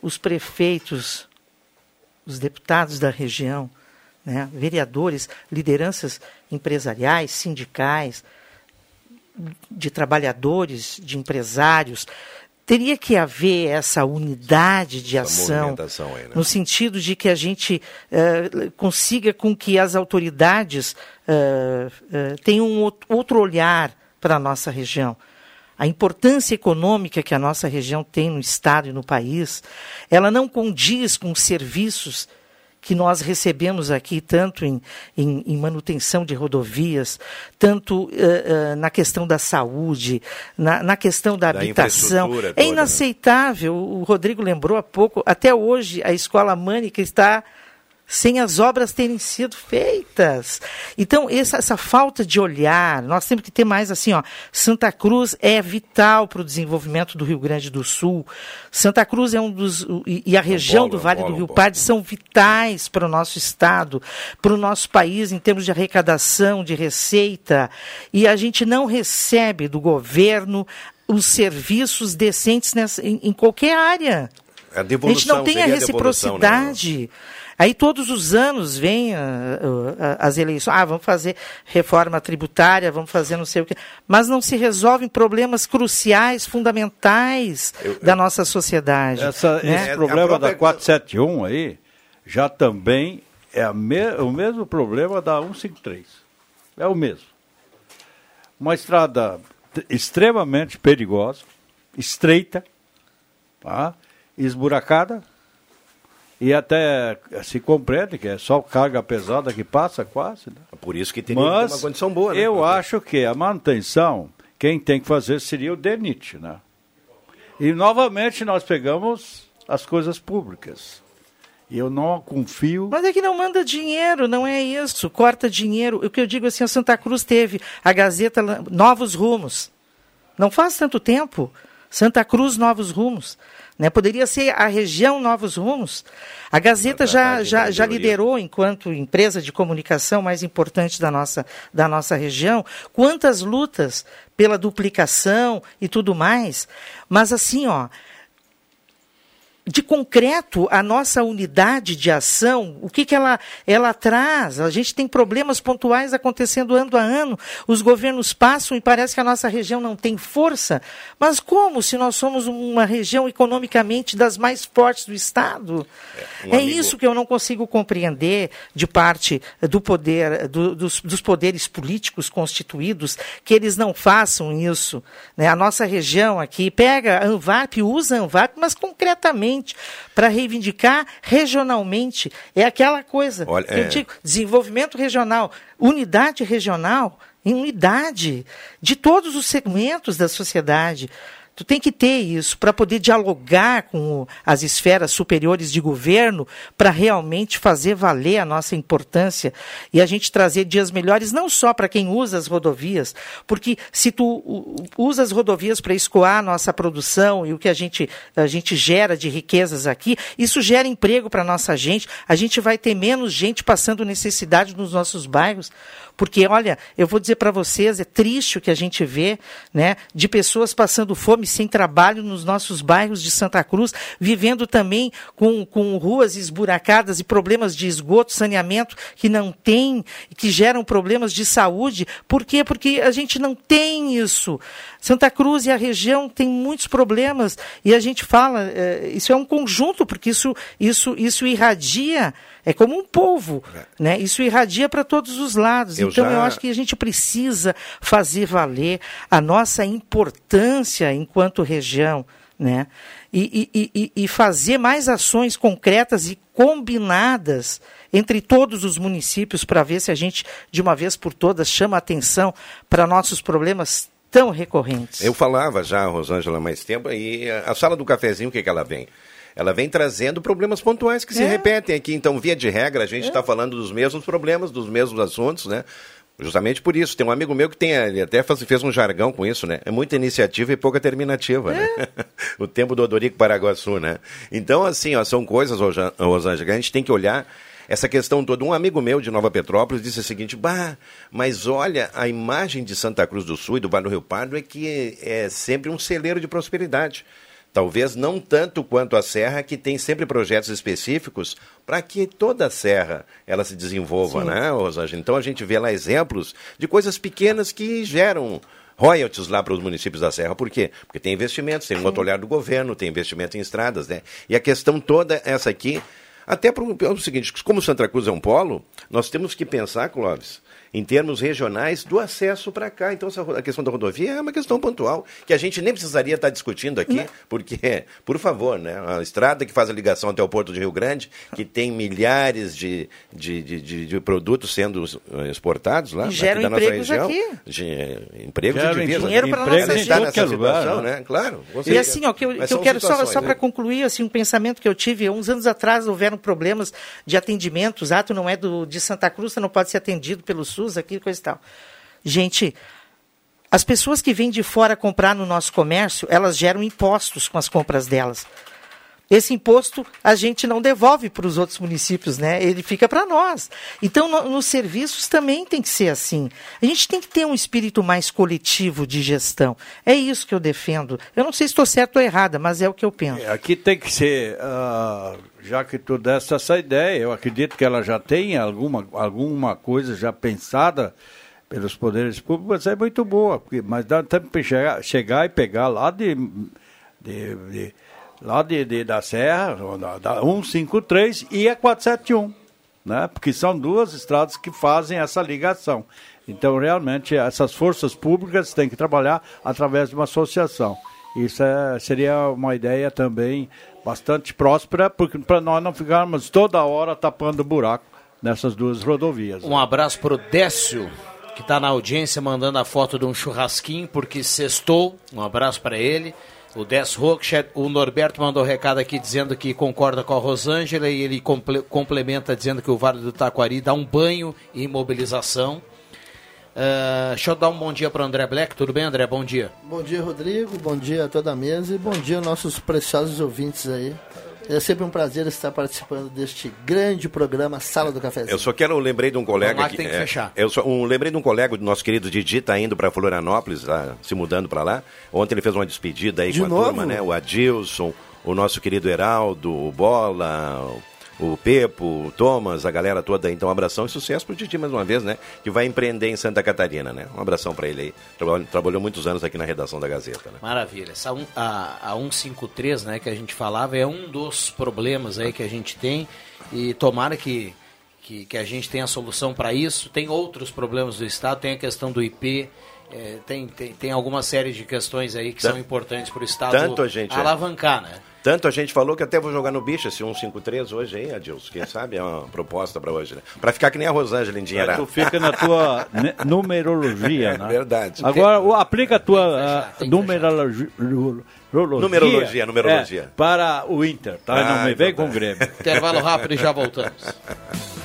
Os prefeitos, os deputados da região, né, vereadores, lideranças empresariais, sindicais, de trabalhadores, de empresários, teria que haver essa unidade de essa ação, aí, né? no sentido de que a gente uh, consiga com que as autoridades uh, uh, tenham um outro olhar para a nossa região. A importância econômica que a nossa região tem no Estado e no país, ela não condiz com os serviços que nós recebemos aqui, tanto em, em, em manutenção de rodovias, tanto uh, uh, na questão da saúde, na, na questão da, da habitação. É né? inaceitável. Né? O Rodrigo lembrou há pouco, até hoje a escola Mânica está sem as obras terem sido feitas. Então, essa, essa falta de olhar, nós temos que ter mais assim, ó, Santa Cruz é vital para o desenvolvimento do Rio Grande do Sul. Santa Cruz é um dos. e, e a região polo, do Vale polo, do Rio Pardo são vitais para o nosso estado, para o nosso país, em termos de arrecadação, de receita. E a gente não recebe do governo os serviços decentes nessa, em, em qualquer área. A, a gente não tem a né? reciprocidade. Aí todos os anos vem uh, uh, as eleições, ah, vamos fazer reforma tributária, vamos fazer não sei o quê, mas não se resolvem problemas cruciais, fundamentais eu, da nossa sociedade. Essa, né? Esse é, problema própria... da 471 aí já também é me, o mesmo problema da 153. É o mesmo. Uma estrada extremamente perigosa, estreita, tá? esburacada, e até se compreende que é só carga pesada que passa quase. Né? Por isso que teria Mas uma condição boa. Né? Eu acho que a manutenção, quem tem que fazer seria o DENIT. Né? E novamente nós pegamos as coisas públicas. E eu não confio. Mas é que não manda dinheiro, não é isso. Corta dinheiro. O que eu digo assim, a Santa Cruz teve a Gazeta Novos Rumos. Não faz tanto tempo. Santa Cruz Novos Rumos. Né? Poderia ser a região Novos Rumos. A Gazeta já, já, já liderou, enquanto empresa de comunicação mais importante da nossa, da nossa região, quantas lutas pela duplicação e tudo mais. Mas assim, ó, de concreto a nossa unidade de ação, o que, que ela, ela traz? A gente tem problemas pontuais acontecendo ano a ano, os governos passam e parece que a nossa região não tem força. Mas como se nós somos uma região economicamente das mais fortes do Estado? Um é amigo- isso que eu não consigo compreender de parte do poder, do- dos, dos poderes políticos constituídos, que eles não façam isso. né? A nossa região aqui pega a Anvap, usa a Anvap, mas concretamente para reivindicar regionalmente. É aquela coisa Olha, que eu é. digo, desenvolvimento regional, unidade regional, em unidade de todos os segmentos da sociedade. Tu tem que ter isso para poder dialogar com as esferas superiores de governo para realmente fazer valer a nossa importância e a gente trazer dias melhores não só para quem usa as rodovias, porque se tu usa as rodovias para escoar a nossa produção e o que a gente, a gente gera de riquezas aqui, isso gera emprego para nossa gente, a gente vai ter menos gente passando necessidade nos nossos bairros. Porque, olha, eu vou dizer para vocês, é triste o que a gente vê, né, de pessoas passando fome sem trabalho nos nossos bairros de Santa Cruz, vivendo também com, com ruas esburacadas e problemas de esgoto, saneamento que não tem, que geram problemas de saúde. Por quê? Porque a gente não tem isso. Santa Cruz e a região tem muitos problemas e a gente fala, eh, isso é um conjunto, porque isso, isso, isso irradia, é como um polvo, né? Isso irradia para todos os lados. Eu então eu já- acho que a gente precisa fazer valer a nossa importância enquanto região, né? E, e- e- e fazer mais ações concretas e combinadas entre todos os municípios para ver se a gente, de uma vez por todas, chama atenção para nossos problemas tão recorrentes. Eu falava já, Rosângela, há mais tempo, e a sala do cafezinho, o que, que ela vem? Ela vem trazendo problemas pontuais que se É. repetem aqui. Então, via de regra, a gente está falando dos mesmos problemas, dos mesmos assuntos, né? Justamente por isso. Tem um amigo meu que tem, ele até faz- fez um jargão com isso, né? É muita iniciativa e pouca terminativa, né? o tempo do Odorico Paraguaçu, né? Então, assim, ó, são coisas, Rosângela, que a gente tem que olhar essa questão toda. Um amigo meu de Nova Petrópolis disse o seguinte: bah, mas olha, a imagem de Santa Cruz do Sul e do Vale do Rio Pardo é que é sempre um celeiro de prosperidade. Talvez não tanto quanto a Serra, que tem sempre projetos específicos para que toda a Serra ela se desenvolva, Sim. né, Rosângela? Então a gente vê lá exemplos de coisas pequenas que geram royalties lá para os municípios da Serra. Por quê? Porque tem investimentos, tem um outro olhar do governo, tem investimento em estradas, né? E a questão toda essa aqui, até para o seguinte, como Santa Cruz é um polo, nós temos que pensar, Clóvis, em termos regionais do acesso para cá. Então, a questão da rodovia é uma questão pontual, que a gente nem precisaria estar discutindo aqui, porque, por favor, né, a estrada que faz a ligação até o Porto de Rio Grande, que tem milhares de, de, de, de- de produtos sendo eh, exportados lá, E aqui geram da nossa região, aqui. de, eh, empregos Geram de divisa. dinheiro Empregos nossa está gente. nessa qualquer lugar, situação, né? né? Claro. E assim, ó, que eu, que eu quero só, só né? para concluir assim, um pensamento que eu tive, uns anos atrás houveram problemas de atendimentos, ah, tu não é do, de Santa Cruz, você não pode ser atendido pelo SUS, aqui, coisa e tal. Gente, as pessoas que vêm de fora comprar no nosso comércio, elas geram impostos com as compras delas. Esse imposto a gente não devolve para os outros municípios, né? Ele fica para nós. Então, no- nos serviços também tem que ser assim. A gente tem que ter um espírito mais coletivo de gestão. É isso que eu defendo. Eu não sei se estou certo ou errada, mas é o que eu penso. Aqui tem que ser, ah, já que tu deste essa ideia, eu acredito que ela já tem alguma, alguma coisa já pensada pelos poderes públicos, é muito boa, mas dá tempo para chegar, chegar e pegar lá de, de, de- lá de, de- da Serra, da, da 153 e a 471, né? porque são duas estradas que fazem essa ligação. Então, realmente, essas forças públicas têm que trabalhar através de uma associação. Isso é- seria uma ideia também bastante próspera, porque para nós não ficarmos toda hora tapando buraco nessas duas rodovias. Um abraço pro Décio, que está na audiência mandando a foto de um churrasquinho, porque sextou. Um abraço para ele. O Décio Rockchat, o Norberto mandou um recado aqui dizendo que concorda com a Rosângela e ele comple- complementa dizendo que o Vale do Taquari dá um banho em mobilização. Ah, deixa eu dar um bom dia para André Black. Tudo bem, André? Bom dia. Bom dia, Rodrigo. Bom dia a toda a mesa e bom dia aos nossos preciosos ouvintes aí. É sempre um prazer estar participando deste grande programa Sala do Cafezinho. Eu só quero, eu lembrei de um colega lá que tem que é, fechar. Eu só, um, lembrei de um colega do nosso querido Didi, tá indo para Florianópolis, tá se mudando para lá. Ontem ele fez uma despedida aí De com a novo? turma, né? O Adilson, o nosso querido Heraldo, o Bola, o Pepo, o Thomas, a galera toda. Então, um abração e sucesso pro Didi mais uma vez, né? Que vai empreender em Santa Catarina, né? Um abração para ele aí. Trabalhou, trabalhou muitos anos aqui na redação da Gazeta, né? Maravilha. Essa um, a, a 153, né, que a gente falava, é um dos problemas aí que a gente tem e tomara que, que, que a gente tenha a solução para isso. Tem outros problemas do Estado, tem a questão do IP, é, tem, tem, tem alguma série de questões aí que são importantes para o Estado tanto a gente- é. alavancar, né? Tanto a gente falou que até vou jogar no bicho esse 153 hoje aí, Adilson. Quem sabe é uma proposta para hoje, né? Para ficar que nem a Rosângela endinheirada. Tu fica na tua numerologia, né? Verdade. Agora, o- aplica a tua ah, numerologia. Numerologia, numerologia. é, para o Inter, tá? Ah, Não me então vem tá. com o Grêmio. Intervalo rápido e já voltamos.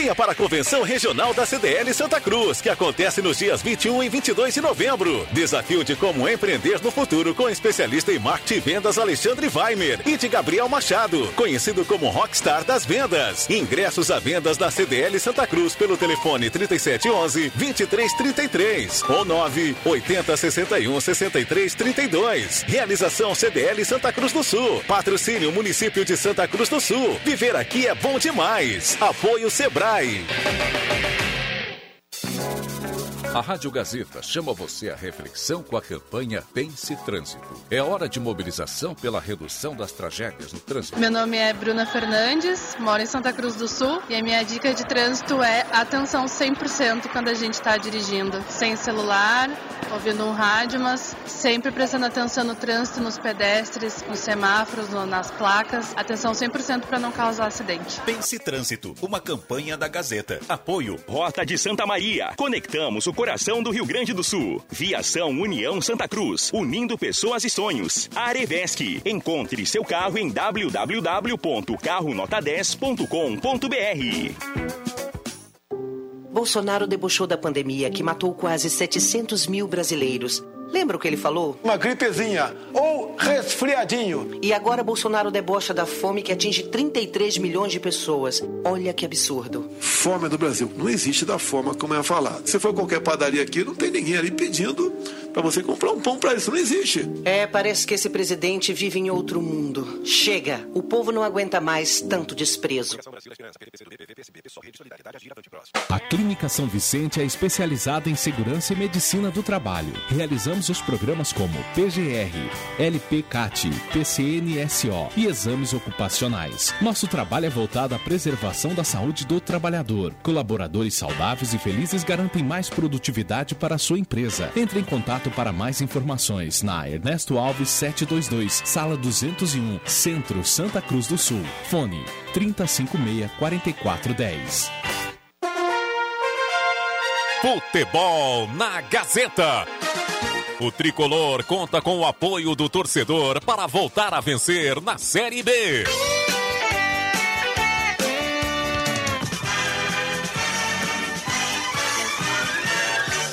Venha para a Convenção Regional da CDL Santa Cruz, que acontece nos dias 21 e 22 de novembro. Desafio de como empreender no futuro com especialista em marketing e vendas Alexandre Weimer e de Gabriel Machado, conhecido como Rockstar das Vendas. Ingressos à vendas na CDL Santa Cruz pelo telefone 3711 2333 ou 9 80 61 63 32. Realização CDL Santa Cruz do Sul. Patrocínio Município de Santa Cruz do Sul. Viver aqui é bom demais. Apoio Sebrae. Hyundai. A Rádio Gazeta chama você à reflexão com a campanha Pense Trânsito. É hora de mobilização pela redução das tragédias no trânsito. Meu nome é Bruna Fernandes, moro em Santa Cruz do Sul e a minha dica de trânsito é atenção 100% quando a gente está dirigindo. Sem celular, ouvindo um rádio, mas sempre prestando atenção no trânsito, nos pedestres, nos semáforos, no- nas placas. Atenção 100% para não causar acidente. Pense Trânsito, uma campanha da Gazeta. Apoio Rota de Santa Maria. Conectamos o coração do Rio Grande do Sul. Viação União Santa Cruz, unindo pessoas e sonhos. Arevesc. Encontre seu carro em www.carronota10.com.br. Bolsonaro debochou da pandemia que matou quase 700 mil brasileiros. Lembra o que ele falou? Uma gripezinha ou resfriadinho. E agora Bolsonaro debocha da fome que atinge 33 milhões de pessoas. Olha que absurdo. Fome do Brasil. Não existe da forma como é falado. Se for qualquer padaria aqui, não tem ninguém ali pedindo para você comprar um pão para isso. Não existe. É, parece que esse presidente vive em outro mundo. Chega, o povo não aguenta mais tanto desprezo. A Clínica São Vicente é especializada em segurança e medicina do trabalho. Realizamos os programas como PGR, LPCAT, PCNSO e exames ocupacionais. Nosso trabalho é voltado à preservação da saúde do trabalhador. Colaboradores saudáveis e felizes garantem mais produtividade para a sua empresa. Entre em contato para mais informações na Ernesto Alves 722, sala 201, Centro Santa Cruz do Sul. Fone 3056 4410. Futebol na Gazeta. O tricolor conta com o apoio do torcedor para voltar a vencer na Série B.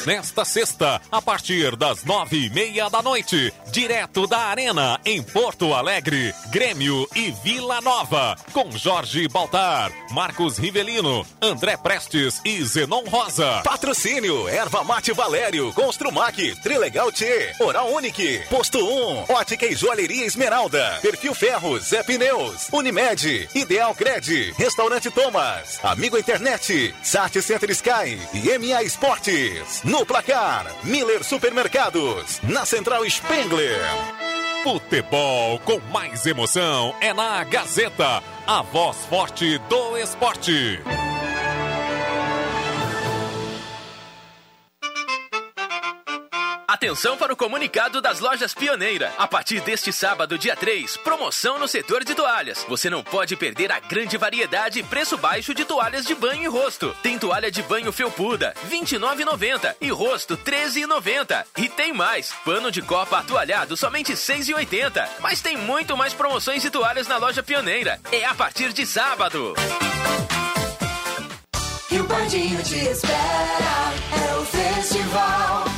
Nesta sexta, a partir das nove e meia da noite, direto da Arena, em Porto Alegre, Grêmio e Vila Nova, com Jorge Baltar, Marcos Rivelino, André Prestes e Zenon Rosa. Patrocínio, Erva Mate Valério, Construmac, Trilegal T, Oral Unique, Posto 1, Ótica e Joalheria Esmeralda, Perfil Ferros, Zé Pneus, Unimed, Ideal Cred, Restaurante Thomas, Amigo Internet, Sat Center Sky e MA Esportes. No placar, Miller Supermercados, na Central Spengler. Futebol com mais emoção é na Gazeta, a voz forte do esporte. Atenção para o comunicado das lojas Pioneira. A partir deste sábado, dia 3, promoção no setor de toalhas. Você não pode perder a grande variedade e preço baixo de toalhas de banho e rosto. Tem toalha de banho felpuda, R$ 29,90 e rosto R$ 13,90. E tem mais, pano de copa atualhado somente R$ 6,80. Mas tem muito mais promoções de toalhas na loja Pioneira. É a partir de sábado. E o Bandinho te espera, é o Festival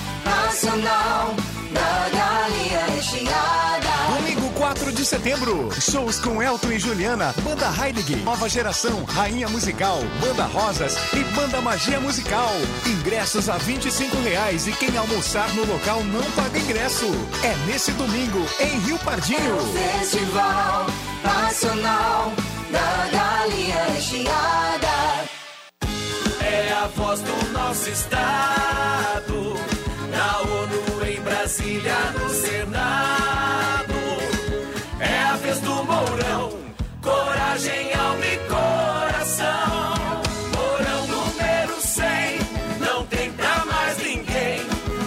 Nacional da Galinha Recheada. Domingo 4 de setembro. Shows com Elton e Juliana, Banda Heilig, Nova Geração, Rainha Musical, Banda Rosas e Banda Magia Musical. Ingressos a 25 reais e quem almoçar no local não paga ingresso. É nesse domingo, em Rio Pardinho. Festival Nacional da Galinha Recheada. É a voz do nosso estado. Brasília, no Senado. É a vez do Mourão. Coragem, alma e coração. Mourão número 100. Não tem pra mais ninguém.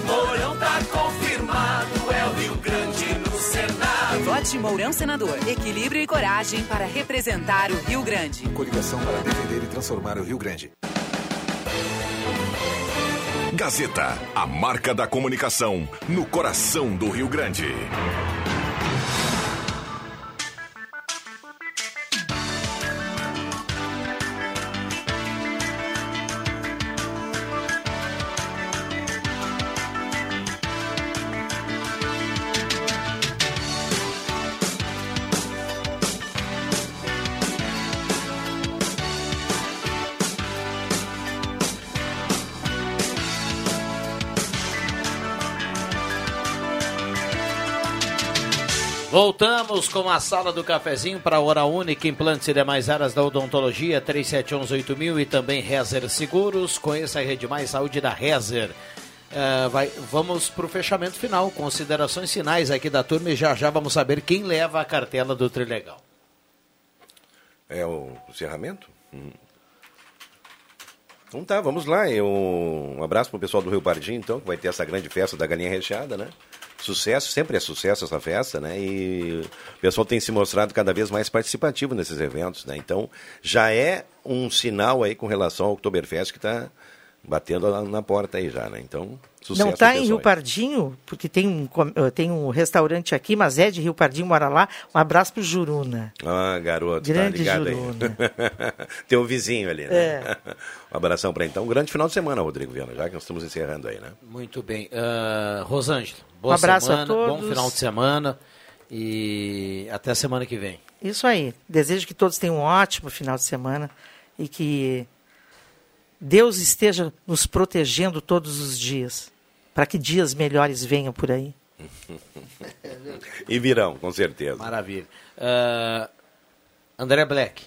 Mourão tá confirmado. É o Rio Grande no Senado. Vote Mourão Senador. Equilíbrio e coragem para representar o Rio Grande. Coligação para defender e transformar o Rio Grande. Gazeta, a marca da comunicação no coração do Rio Grande. Voltamos com a sala do cafezinho para a Hora Única, implantes e demais áreas da odontologia, 37118000 e também Rezer Seguros. Conheça a Rede Mais Saúde da Rezer. Eh, vai, vamos para o fechamento final, considerações finais aqui da turma e já já vamos saber quem leva a cartela do Trilegal. É o encerramento? Hum. Então tá, vamos lá. Eu, um abraço pro pessoal do Rio Pardinho, então, que vai ter essa grande festa da galinha recheada, né? Sucesso, sempre é sucesso essa festa, né? E o pessoal tem se mostrado cada vez mais participativo nesses eventos, né? Então, já é um sinal aí com relação ao Oktoberfest que está batendo lá na porta aí já, né? Então, sucesso. Não está em Rio aí. Pardinho, porque tem um, eh, tem um restaurante aqui, mas é de Rio Pardinho, mora lá. Um abraço pro Juruna. Ah, garoto, Grande tá ligado Juruna. aí. Teu vizinho ali, né? É. Um abração para então. Um grande final de semana, Rodrigo Viana, já que nós estamos encerrando aí, né? Muito bem. Uh, Rosângela, boa Um abraço a semana, todos. bom final de semana e até semana que vem. Isso aí. Desejo que todos tenham um ótimo final de semana e que Deus esteja nos protegendo todos os dias, para que dias melhores venham por aí. E virão, com certeza. Maravilha. Uh, André Black.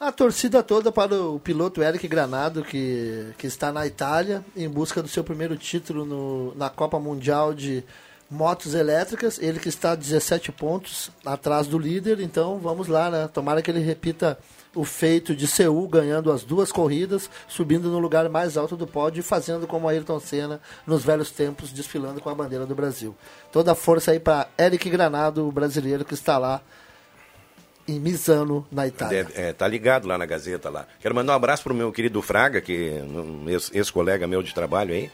A torcida toda para o piloto Eric Granado, que, que está na Itália, em busca do seu primeiro título no, na Copa Mundial de Motos Elétricas. Ele que está a 17 pontos atrás do líder, então vamos lá, né? Tomara que ele repita o feito de Seul, ganhando as duas corridas, subindo no lugar mais alto do pódio e fazendo como Ayrton Senna nos velhos tempos, desfilando com a bandeira do Brasil. Toda a força aí para Eric Granado, o brasileiro que está lá em Misano, na Itália. É, tá ligado lá na Gazeta lá. Quero mandar um abraço pro meu querido Fraga, que um ex- ex-colega meu de trabalho aí,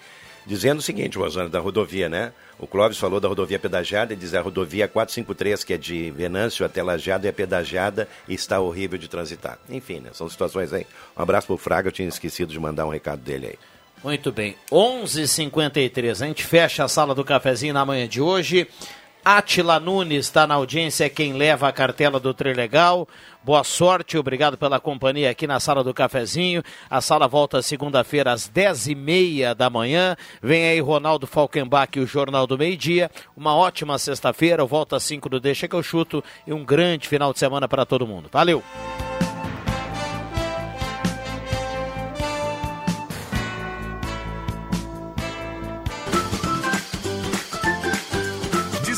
dizendo o seguinte, Rosana, da rodovia, né? O Clóvis falou da rodovia pedagiada e diz a rodovia 453, que é de Venâncio até Lajeado, é pedagiada e está horrível de transitar. Enfim, né? São situações aí. Um abraço pro Fraga, eu tinha esquecido de mandar um recado dele aí. Muito bem. 11:53. A gente fecha a sala do cafezinho na manhã de hoje. Atila Nunes está na audiência, é quem leva a cartela do Trilegal. Boa sorte, obrigado pela companhia aqui na sala do cafezinho. A sala volta segunda-feira às 10h30 da manhã. Vem aí Ronaldo Falkenbach e o Jornal do Meio Dia. Uma ótima sexta-feira, volta às 5 do Deixa que eu chuto e um grande final de semana para todo mundo. Valeu!